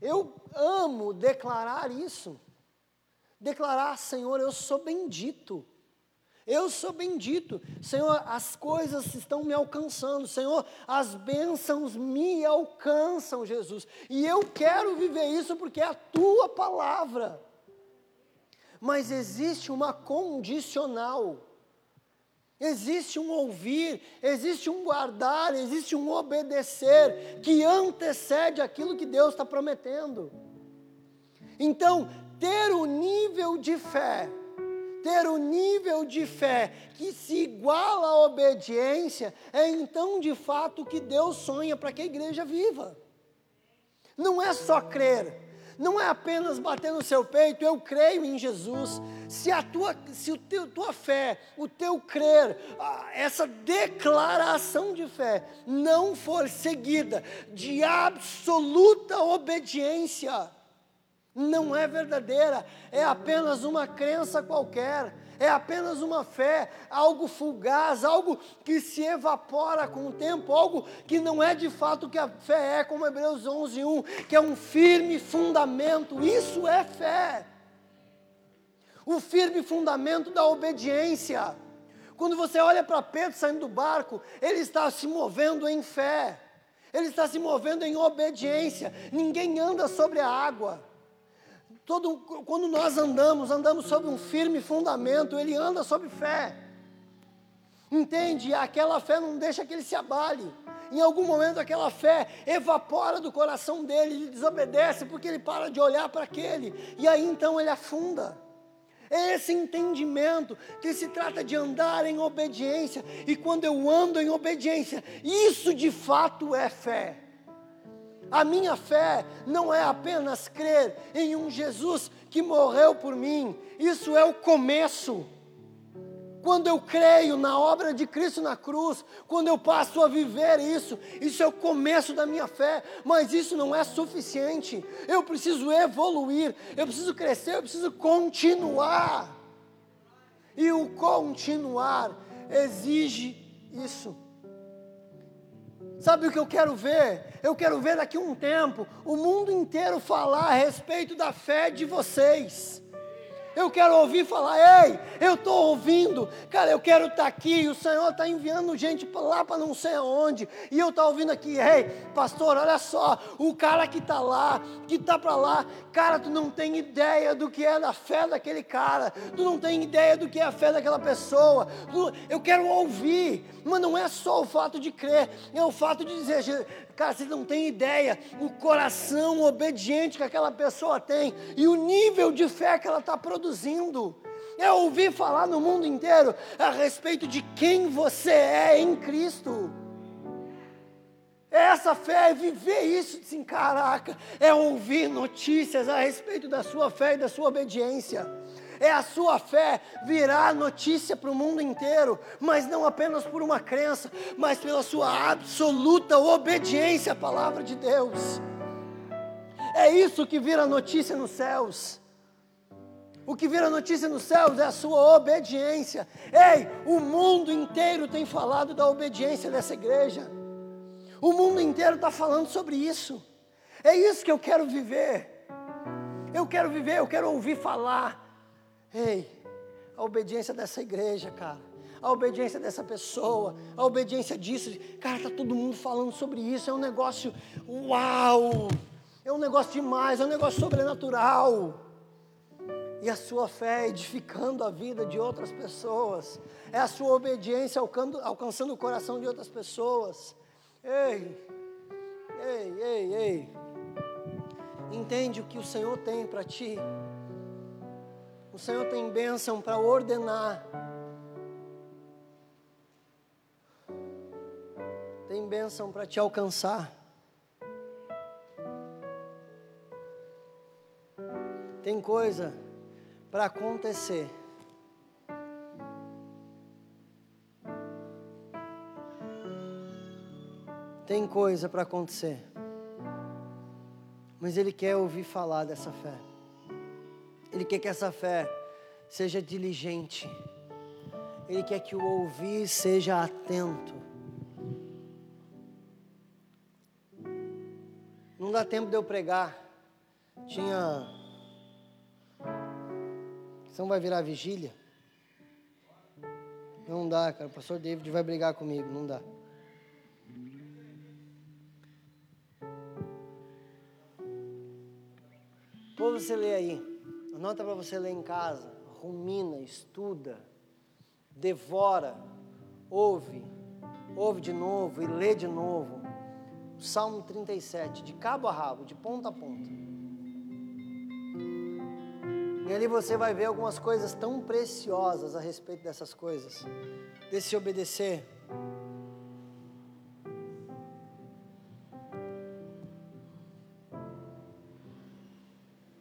[SPEAKER 1] Eu amo declarar isso. Declarar, Senhor, eu sou bendito. Eu sou bendito. Senhor, as coisas estão me alcançando. Senhor, as bênçãos me alcançam, Jesus. E eu quero viver isso porque é a tua palavra. Mas existe uma condicional. Existe um ouvir, existe um guardar, existe um obedecer que antecede aquilo que Deus está prometendo. Então, ter o nível de fé, ter o nível de fé que se iguala à obediência, é então de fato o que Deus sonha para que a igreja viva. Não é só crer, não é apenas bater no seu peito, eu creio em Jesus. Se a tua, se o teu, tua fé, o teu crer, essa declaração de fé não for seguida de absoluta obediência, não é verdadeira, é apenas uma crença qualquer é apenas uma fé, algo fugaz, algo que se evapora com o tempo, algo que não é de fato o que a fé é, como Hebreus 11, 1, que é um firme fundamento, isso é fé. O firme fundamento da obediência. Quando você olha para Pedro saindo do barco, ele está se movendo em fé, ele está se movendo em obediência. Ninguém anda sobre a água. Todo, quando nós andamos, andamos sobre um firme fundamento, ele anda sobre fé. Entende? Aquela fé não deixa que ele se abale. Em algum momento aquela fé evapora do coração dele, ele desobedece porque ele para de olhar para aquele. E aí então ele afunda. É esse entendimento que se trata de andar em obediência. E quando eu ando em obediência, isso de fato é fé. A minha fé não é apenas crer em um Jesus que morreu por mim, isso é o começo. quando eu creio na obra de Cristo na cruz, quando eu passo a viver isso, isso é o começo da minha fé, mas isso não é suficiente. Eu preciso evoluir, eu preciso crescer, eu preciso continuar. E o continuar exige isso. Sabe o que eu quero ver? Eu quero ver daqui a um tempo o mundo inteiro falar a respeito da fé de vocês. Eu quero ouvir falar, ei, eu estou ouvindo, cara, eu quero estar tá aqui, o Senhor está enviando gente lá para não sei aonde, e eu estou ouvindo aqui, ei, pastor, olha só, o cara que está lá, que está para lá, cara, tu não tem ideia do que é a fé daquele cara, tu não tem ideia do que é a fé daquela pessoa, eu quero ouvir, mas não é só o fato de crer, é o fato de dizer, Cara, você não tem ideia o coração obediente que aquela pessoa tem e o nível de fé que ela está produzindo. É ouvir falar no mundo inteiro a respeito de quem você é em Cristo. Essa fé, é viver isso, assim, caraca, é ouvir notícias a respeito da sua fé e da sua obediência é a sua fé virar notícia para o mundo inteiro, mas não apenas por uma crença, mas pela sua absoluta obediência à palavra de Deus. É isso que vira notícia nos céus. O que vira notícia nos céus é a sua obediência. Ei, o mundo inteiro tem falado da obediência dessa igreja. O mundo inteiro está falando sobre isso. É isso que eu quero viver. Eu quero viver, eu quero ouvir falar. Ei, a obediência dessa igreja, cara, a obediência dessa pessoa, a obediência disso, cara, tá todo mundo falando sobre isso, é um negócio, uau, é um negócio demais, é um negócio sobrenatural. E a sua fé edificando a vida de outras pessoas, é a sua obediência alcançando, o coração de outras pessoas. Ei, ei, ei, ei, entende o que o Senhor tem para ti. O Senhor tem bênção para ordenar. Tem bênção para te alcançar. Tem coisa para acontecer. Tem coisa para acontecer. Mas Ele quer ouvir falar dessa fé. Ele quer que essa fé seja diligente. Ele quer que o ouvir seja atento. Não dá tempo de eu pregar. Tinha. Você não vai virar vigília? Não dá, cara. O pastor David vai brigar comigo. Não dá. Depois você lê aí. Anota para você ler em casa, rumina, estuda, devora, ouve, ouve de novo e lê de novo. Salmo 37, de cabo a rabo, de ponta a ponta. E ali você vai ver algumas coisas tão preciosas a respeito dessas coisas, desse obedecer.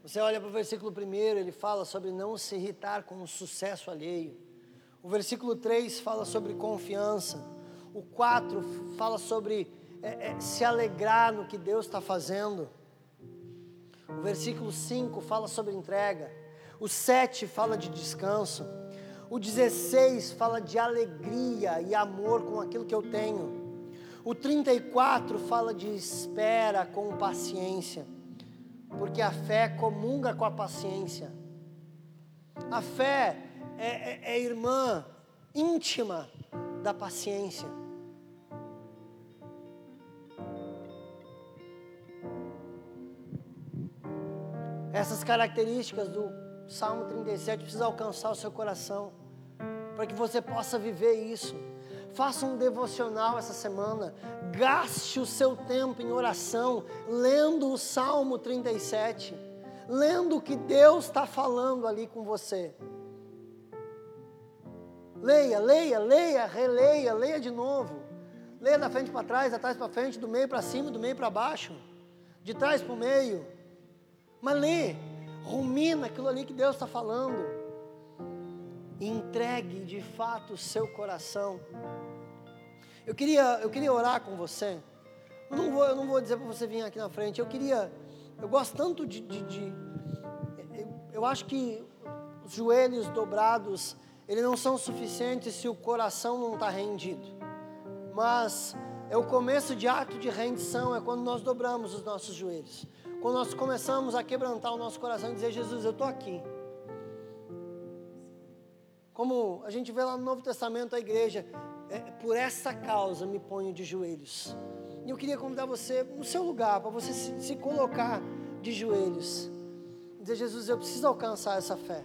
[SPEAKER 1] Você olha para o versículo 1, ele fala sobre não se irritar com o sucesso alheio. O versículo 3 fala sobre confiança. O 4 fala sobre é, é, se alegrar no que Deus está fazendo. O versículo 5 fala sobre entrega. O 7 fala de descanso. O 16 fala de alegria e amor com aquilo que eu tenho. O 34 fala de espera com paciência porque a fé comunga com a paciência. A fé é, é, é irmã íntima da paciência. Essas características do Salmo 37 precisam alcançar o seu coração, para que você possa viver isso. Faça um devocional essa semana. Gaste o seu tempo em oração, lendo o Salmo 37, lendo o que Deus está falando ali com você. Leia, leia, leia, releia, leia de novo. Leia da frente para trás, da trás para frente, do meio para cima, do meio para baixo, de trás para o meio. Mas lê, rumina aquilo ali que Deus está falando. entregue de fato o seu coração. Eu queria, eu queria orar com você. Eu não vou, eu não vou dizer para você vir aqui na frente. Eu queria, eu gosto tanto de, de, de eu, eu acho que os joelhos dobrados, eles não são suficientes se o coração não está rendido. Mas é o começo de ato de rendição, é quando nós dobramos os nossos joelhos. Quando nós começamos a quebrantar o nosso coração e dizer, Jesus, eu estou aqui. Como a gente vê lá no Novo Testamento, a igreja, é, por essa causa me ponho de joelhos. E eu queria convidar você, no seu lugar, para você se, se colocar de joelhos. Dizer, Jesus, eu preciso alcançar essa fé.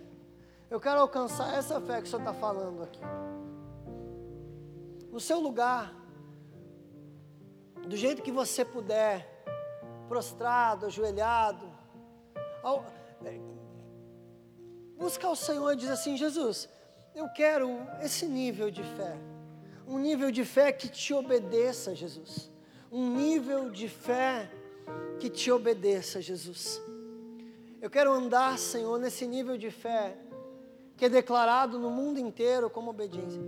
[SPEAKER 1] Eu quero alcançar essa fé que o Senhor está falando aqui. No seu lugar, do jeito que você puder, prostrado, ajoelhado, ao, é, busca o Senhor e diz assim: Jesus, eu quero esse nível de fé, um nível de fé que te obedeça, Jesus, um nível de fé que te obedeça, Jesus. Eu quero andar, Senhor, nesse nível de fé que é declarado no mundo inteiro como obediência.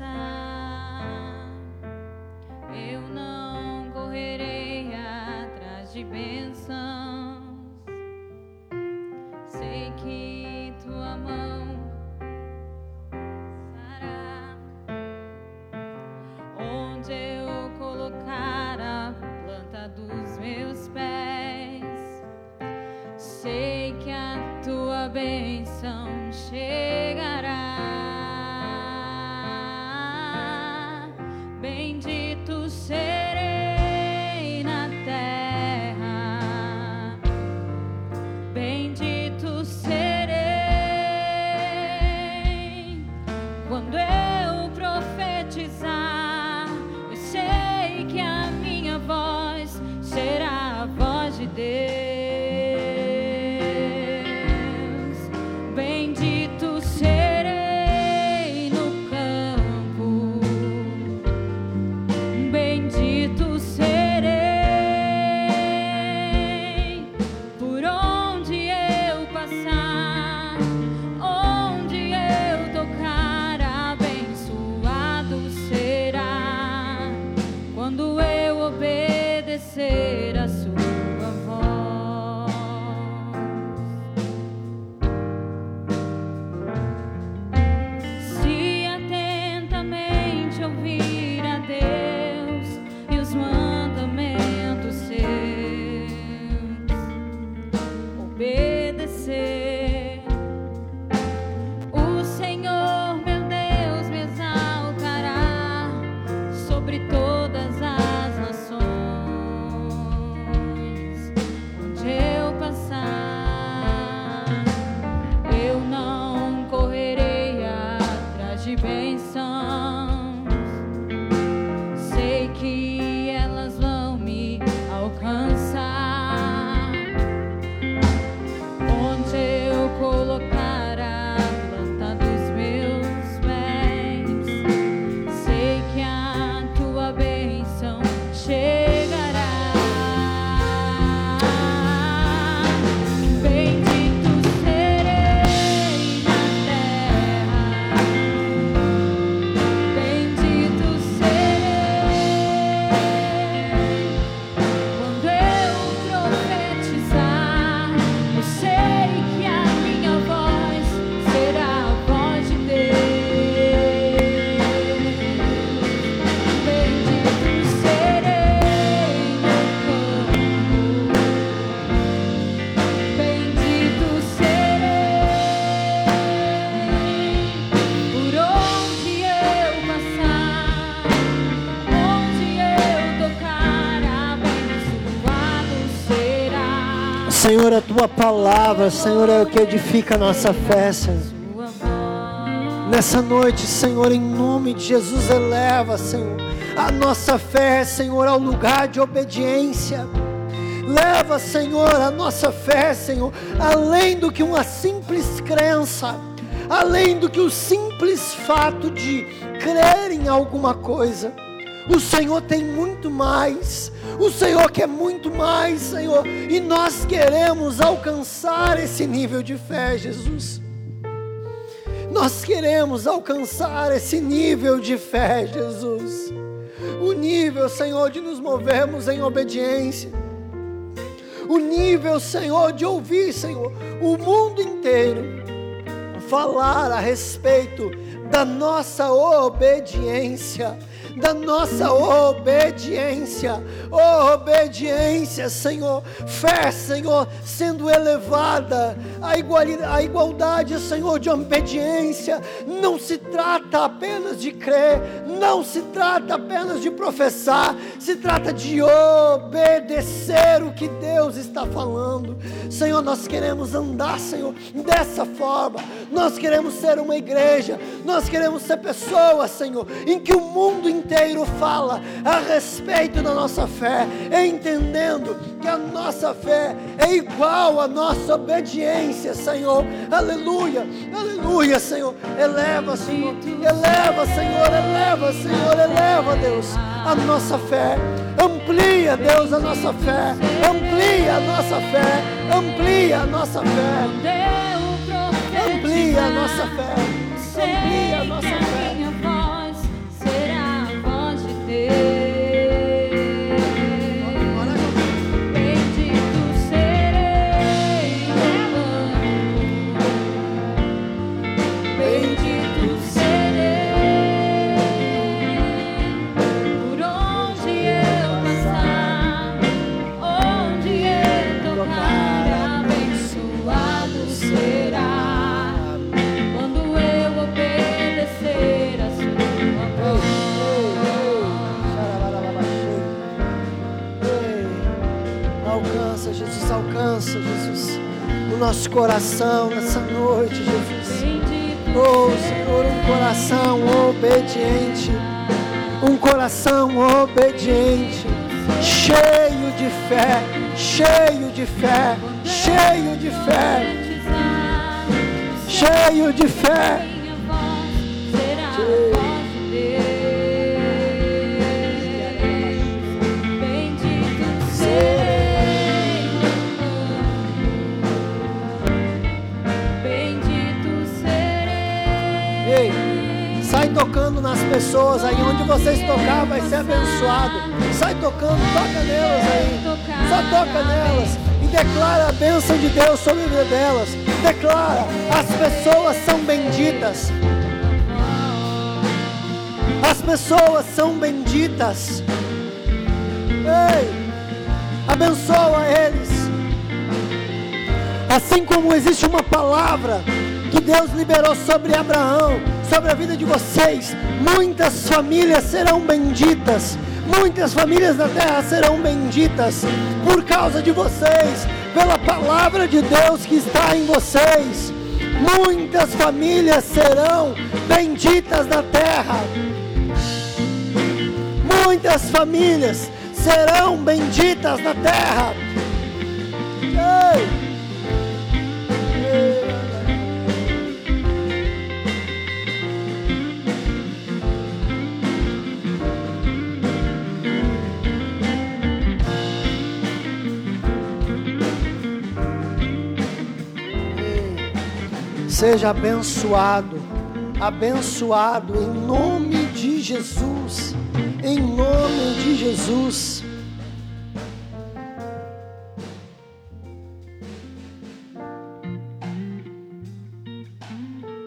[SPEAKER 2] Bendito
[SPEAKER 1] te ouvir. Tua palavra, Senhor, é o que edifica a nossa fé, Senhor. Nessa noite, Senhor, em nome de Jesus, eleva, Senhor, a nossa fé, Senhor, ao lugar de obediência. Leva, Senhor, a nossa fé, Senhor, além do que uma simples crença, além do que o simples fato de crer em alguma coisa. O Senhor tem muito mais. O Senhor quer muito mais, Senhor. E nós queremos alcançar esse nível de fé, Jesus. Nós queremos alcançar esse nível de fé, Jesus. O nível, Senhor, de nos movermos em obediência. O nível, Senhor, de ouvir, Senhor, o mundo inteiro falar a respeito da nossa obediência da nossa obediência, obediência, Senhor, fé, Senhor, sendo elevada, a, a igualdade, Senhor, de obediência, não se trata apenas de crer, não se trata apenas de professar, se trata de obedecer o que Deus está falando, Senhor, nós queremos andar, Senhor, dessa forma, nós queremos ser uma igreja, nós queremos ser pessoas, Senhor, em que o mundo inteiro fala a respeito da nossa fé, entendendo que a nossa fé é igual à nossa obediência, Senhor. Aleluia, aleluia, Senhor. Eleva, Senhor, eleva, Senhor, eleva, Senhor, eleva, Deus, a nossa fé. Amplia, Deus, a nossa fé. Amplia a nossa fé. Amplia a nossa fé. Amplia a nossa fé. Amplia a nossa fé. Nosso coração nessa noite, Jesus. Oh, Senhor, um coração obediente. Um coração obediente. Cheio de fé, cheio de fé, cheio de fé. Cheio de fé. Cheio. Pessoas aí, onde vocês tocar vai ser abençoado. Sai tocando, toca nelas aí. Só toca nelas e declara a bênção de Deus sobre a vida delas. Declara, as pessoas são benditas. As pessoas são benditas. Ei, abençoa eles. Assim como existe uma palavra que Deus liberou sobre Abraão, sobre a vida de vocês. Muitas famílias serão benditas. Muitas famílias da terra serão benditas por causa de vocês, pela palavra de Deus que está em vocês. Muitas famílias serão benditas na terra. Muitas famílias serão benditas na terra. Seja abençoado, abençoado em nome de Jesus, em nome de Jesus.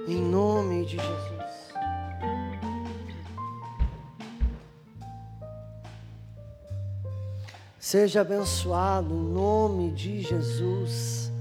[SPEAKER 1] Em nome de Jesus. Seja abençoado em nome de Jesus.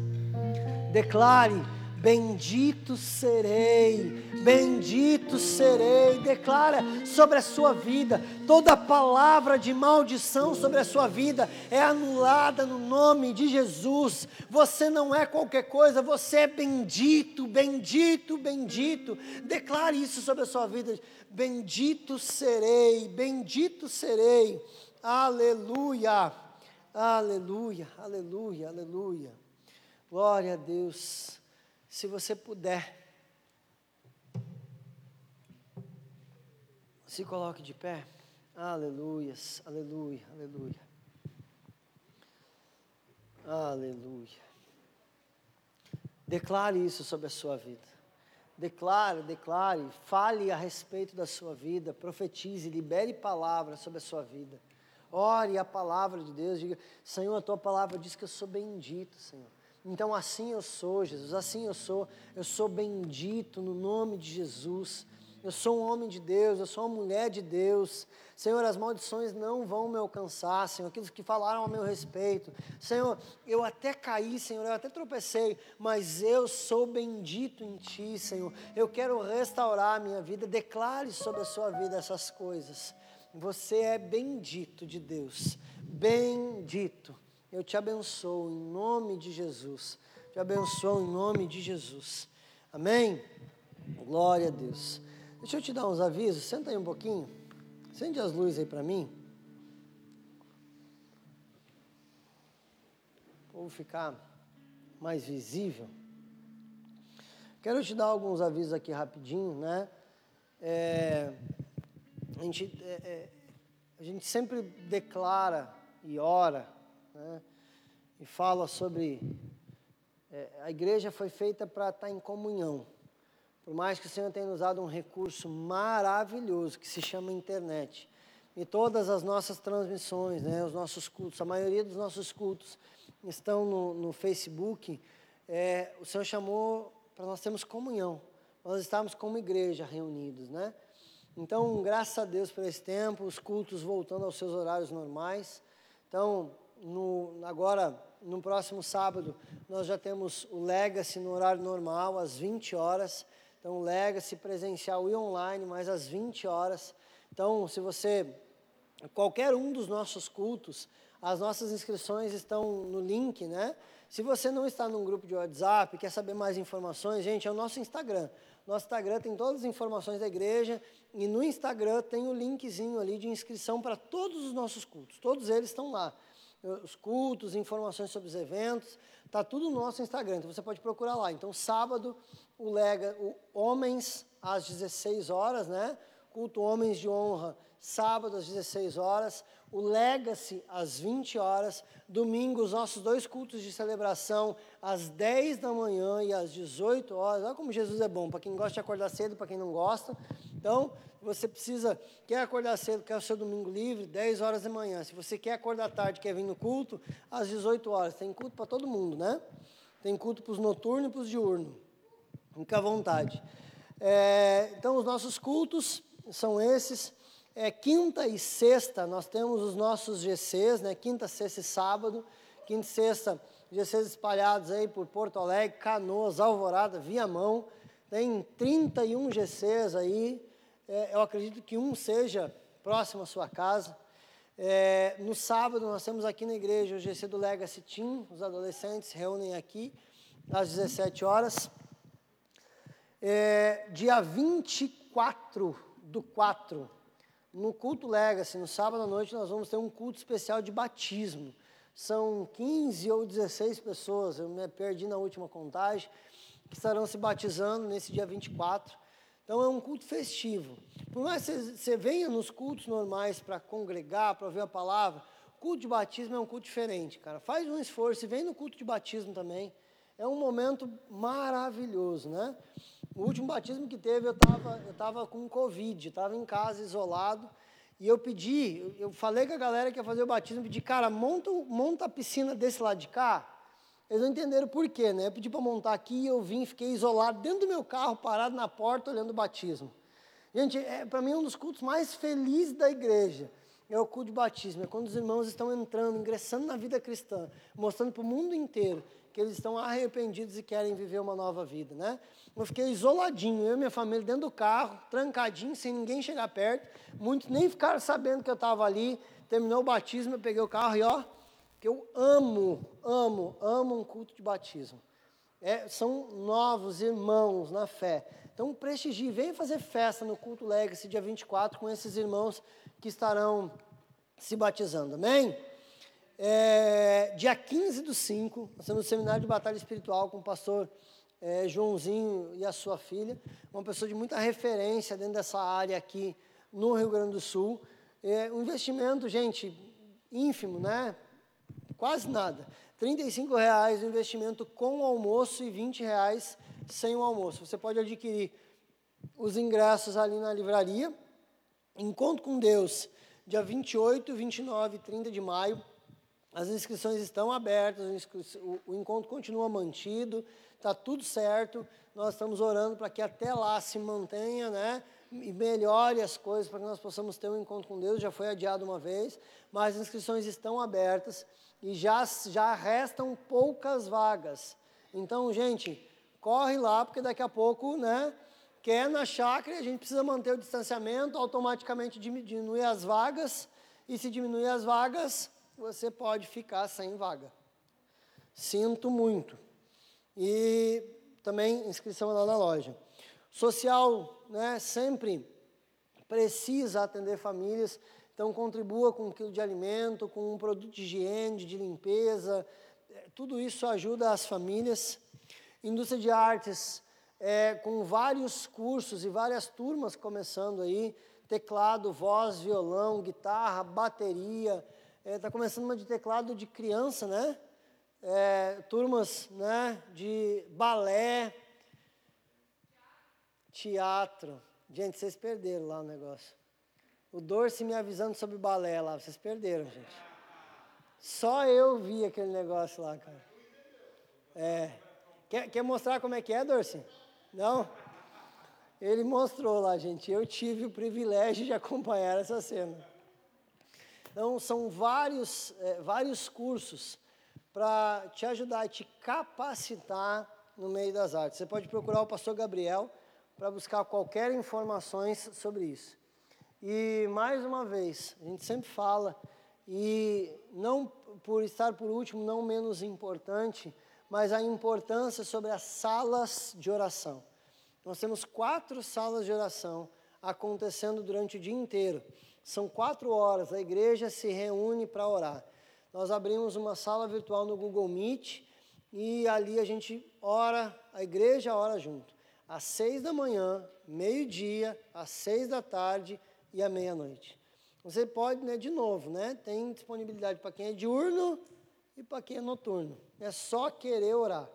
[SPEAKER 1] Declare Bendito serei, bendito serei. Declara sobre a sua vida, toda palavra de maldição sobre a sua vida é anulada no nome de Jesus. Você não é qualquer coisa, você é bendito, bendito, bendito. Declare isso sobre a sua vida. Bendito serei, bendito serei. Aleluia, aleluia, aleluia, aleluia. Glória a Deus. Se você puder, se coloque de pé. Aleluias, aleluia, aleluia. Aleluia. Declare isso sobre a sua vida. Declare, declare, fale a respeito da sua vida, profetize, libere palavras sobre a sua vida. Ore a palavra de Deus, diga: Senhor, a tua palavra diz que eu sou bendito, Senhor. Então assim eu sou, Jesus, assim eu sou. Eu sou bendito no nome de Jesus. Eu sou um homem de Deus, eu sou uma mulher de Deus. Senhor, as maldições não vão me alcançar, Senhor, aqueles que falaram a meu respeito. Senhor, eu até caí, Senhor, eu até tropecei, mas eu sou bendito em Ti, Senhor. Eu quero restaurar a minha vida. Declare sobre a sua vida essas coisas. Você é bendito de Deus, bendito. Eu te abençoo em nome de Jesus. Te abençoo em nome de Jesus. Amém? Glória a Deus. Deixa eu te dar uns avisos. Senta aí um pouquinho. Acende as luzes aí para mim. Vou ficar mais visível. Quero te dar alguns avisos aqui rapidinho, né? É, a, gente, é, é, a gente sempre declara e ora né? e fala sobre. É, a igreja foi feita para estar em comunhão. Por mais que o Senhor tenha usado um recurso maravilhoso que se chama internet. E todas as nossas transmissões, né, os nossos cultos, a maioria dos nossos cultos estão no, no Facebook. É, o Senhor chamou para nós termos comunhão. Nós estamos como igreja reunidos, né? Então, graças a Deus por esse tempo, os cultos voltando aos seus horários normais. Então, no, agora, no próximo sábado, nós já temos o Legacy no horário normal, às 20 horas. Então, Legacy presencial e online, mais às 20 horas. Então, se você, qualquer um dos nossos cultos, as nossas inscrições estão no link, né? Se você não está num grupo de WhatsApp, quer saber mais informações, gente, é o nosso Instagram. Nosso Instagram tem todas as informações da igreja e no Instagram tem o linkzinho ali de inscrição para todos os nossos cultos. Todos eles estão lá os cultos, informações sobre os eventos, está tudo no nosso Instagram, então você pode procurar lá. Então, sábado, o Lega, o Homens, às 16 horas, né? Culto Homens de Honra, sábado às 16 horas, o Legacy às 20 horas, domingo os nossos dois cultos de celebração às 10 da manhã e às 18 horas. Olha como Jesus é bom, para quem gosta de acordar cedo, para quem não gosta. Então, você precisa, quer acordar cedo, quer o seu domingo livre, 10 horas da manhã. Se você quer acordar tarde, quer vir no culto, às 18 horas. Tem culto para todo mundo, né? Tem culto para os noturnos e para os diurnos. Fica à vontade. É, então, os nossos cultos são esses. É, quinta e sexta, nós temos os nossos GCs, né? Quinta, sexta e sábado. Quinta e sexta, GCs espalhados aí por Porto Alegre, Canoas, Alvorada, Viamão. Tem 31 GCs aí é, eu acredito que um seja próximo à sua casa. É, no sábado, nós temos aqui na igreja o GC do Legacy Team, os adolescentes se reúnem aqui às 17 horas. É, dia 24 do 4, no culto Legacy, no sábado à noite, nós vamos ter um culto especial de batismo. São 15 ou 16 pessoas, eu me perdi na última contagem, que estarão se batizando nesse dia 24. Então é um culto festivo. Por mais que você venha nos cultos normais para congregar, para ouvir a palavra, o culto de batismo é um culto diferente, cara. Faz um esforço e vem no culto de batismo também. É um momento maravilhoso, né? O último batismo que teve, eu estava eu tava com Covid, estava em casa, isolado, e eu pedi, eu falei com a galera que ia fazer o batismo, pedi, cara, monta, monta a piscina desse lado de cá, eles não entenderam por quê, né? Eu pedi para montar aqui, eu vim, fiquei isolado dentro do meu carro, parado na porta, olhando o batismo. Gente, é, para mim é um dos cultos mais felizes da igreja. é o culto de batismo, é quando os irmãos estão entrando, ingressando na vida cristã, mostrando para o mundo inteiro que eles estão arrependidos e querem viver uma nova vida, né? Eu fiquei isoladinho, eu e minha família dentro do carro, trancadinho, sem ninguém chegar perto. Muitos nem ficaram sabendo que eu estava ali. Terminou o batismo, eu peguei o carro e ó, que eu amo, amo, amo um culto de batismo. É, são novos irmãos na fé. Então prestigie, venha fazer festa no culto Legacy dia 24 com esses irmãos que estarão se batizando. Amém? É, dia 15 do 5, nós temos o seminário de batalha espiritual com o pastor é, Joãozinho e a sua filha, uma pessoa de muita referência dentro dessa área aqui no Rio Grande do Sul. É, um investimento, gente, ínfimo, né? Quase nada. R$ reais o investimento com o almoço e R$ reais sem o almoço. Você pode adquirir os ingressos ali na livraria. Encontro com Deus, dia 28, 29 e 30 de maio. As inscrições estão abertas, o, encontro continua mantido, está tudo certo. Nós estamos orando para que até lá se mantenha, né? E melhore as coisas para que nós possamos ter um encontro com Deus. Já foi adiado uma vez, mas as inscrições estão abertas e já, já restam poucas vagas. Então, gente, corre lá, porque daqui a pouco, né? Quer na chácara, a gente precisa manter o distanciamento, automaticamente diminui as vagas, e se diminuir as vagas, você pode ficar sem vaga. Sinto muito. E também inscrição lá na loja. Social, né, sempre precisa atender famílias, então contribua com um quilo de alimento, com um produto de higiene, de limpeza, é, tudo isso ajuda as famílias. Indústria de artes, é, com vários cursos e várias turmas começando aí, teclado, voz, violão, guitarra, bateria, Está é, tá começando uma de teclado de criança, né? É, turmas né, de balé, teatro. Gente, vocês perderam lá o negócio. O Dorce me avisando sobre balé lá, vocês perderam, gente. Só eu vi aquele negócio lá, cara. É. Quer, quer mostrar como é que é, Dorce? Não? Ele mostrou lá, gente. Eu tive o privilégio de acompanhar essa cena. Então, são vários, é, vários cursos para te ajudar e te capacitar no meio das artes. Você pode procurar o pastor Gabriel para buscar qualquer informações sobre isso. E, mais uma vez, a gente sempre fala, e não por estar por último, não menos importante, mas a importância sobre as salas de oração. Nós temos quatro salas de oração acontecendo durante o dia inteiro. São quatro horas, a igreja se reúne para orar. Nós abrimos uma sala virtual no Google Meet e ali a gente ora, a igreja ora junto. Às seis da manhã, meio-dia, às seis da tarde e à meia-noite. Você pode, né, de novo, né? Tem disponibilidade para quem é diurno e para quem é noturno. É só querer orar.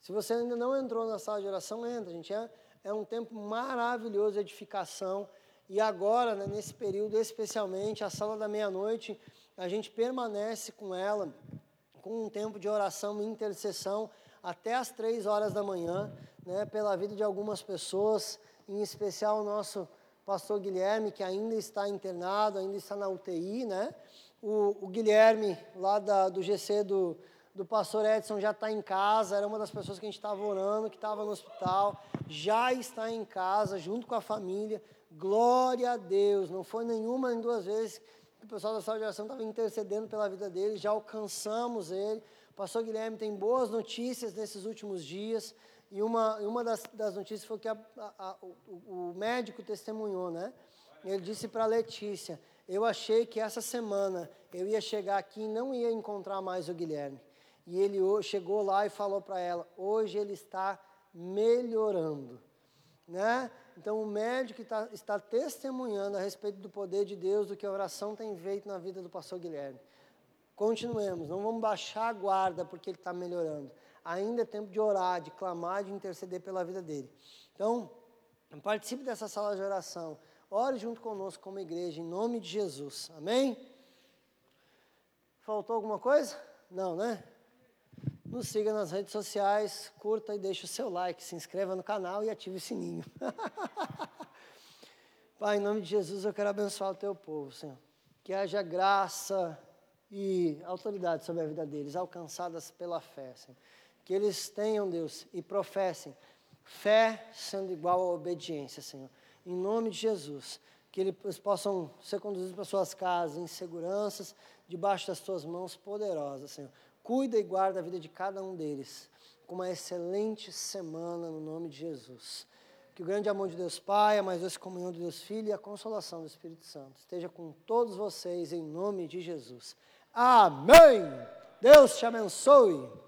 [SPEAKER 1] Se você ainda não entrou na sala de oração, entra, gente. É, é um tempo maravilhoso de edificação. E agora, né, nesse período especialmente, a sala da meia-noite, a gente permanece com ela, com um tempo de oração e intercessão até as três horas da manhã, né, pela vida de algumas pessoas, em especial o nosso pastor Guilherme, que ainda está internado, ainda está na UTI, né? O, o Guilherme, lá da, do GC do, do pastor Edson, já está em casa, era uma das pessoas que a gente estava orando, que estava no hospital, já está em casa, junto com a família, Glória a Deus. Não foi nenhuma nem duas vezes que o pessoal da sala de oração estava intercedendo pela vida dele. Já alcançamos ele. Pastor Guilherme tem boas notícias nesses últimos dias. E uma, uma das, das notícias foi que a, a, a, o, o médico testemunhou, né? Ele disse para Letícia: Eu achei que essa semana eu ia chegar aqui e não ia encontrar mais o Guilherme. E ele chegou lá e falou para ela: Hoje ele está melhorando, né? Então, o médico está, está testemunhando a respeito do poder de Deus, do que a oração tem feito na vida do pastor Guilherme. Continuemos, não vamos baixar a guarda porque ele está melhorando. Ainda é tempo de orar, de clamar, de interceder pela vida dele. Então, participe dessa sala de oração. Ore junto conosco como igreja, em nome de Jesus. Amém? Faltou alguma coisa? Não, né? Nos siga nas redes sociais, curta e deixe o seu like, se inscreva no canal e ative o sininho. Pai, em nome de Jesus, eu quero abençoar o teu povo, Senhor. que haja graça e autoridade sobre a vida deles, alcançadas pela fé, Senhor. Que eles tenham, Deus, e professem fé sendo igual à obediência, Senhor. Em nome de Jesus, que eles possam ser conduzidos para suas casas em seguranças, debaixo das tuas mãos poderosas, Senhor. Cuida e guarda a vida de cada um deles com uma excelente semana no nome de Jesus. Que o grande amor de Deus Pai, a mais doce comunhão de Deus Filho e a consolação do Espírito Santo esteja com todos vocês em nome de Jesus. Amém. Deus te abençoe.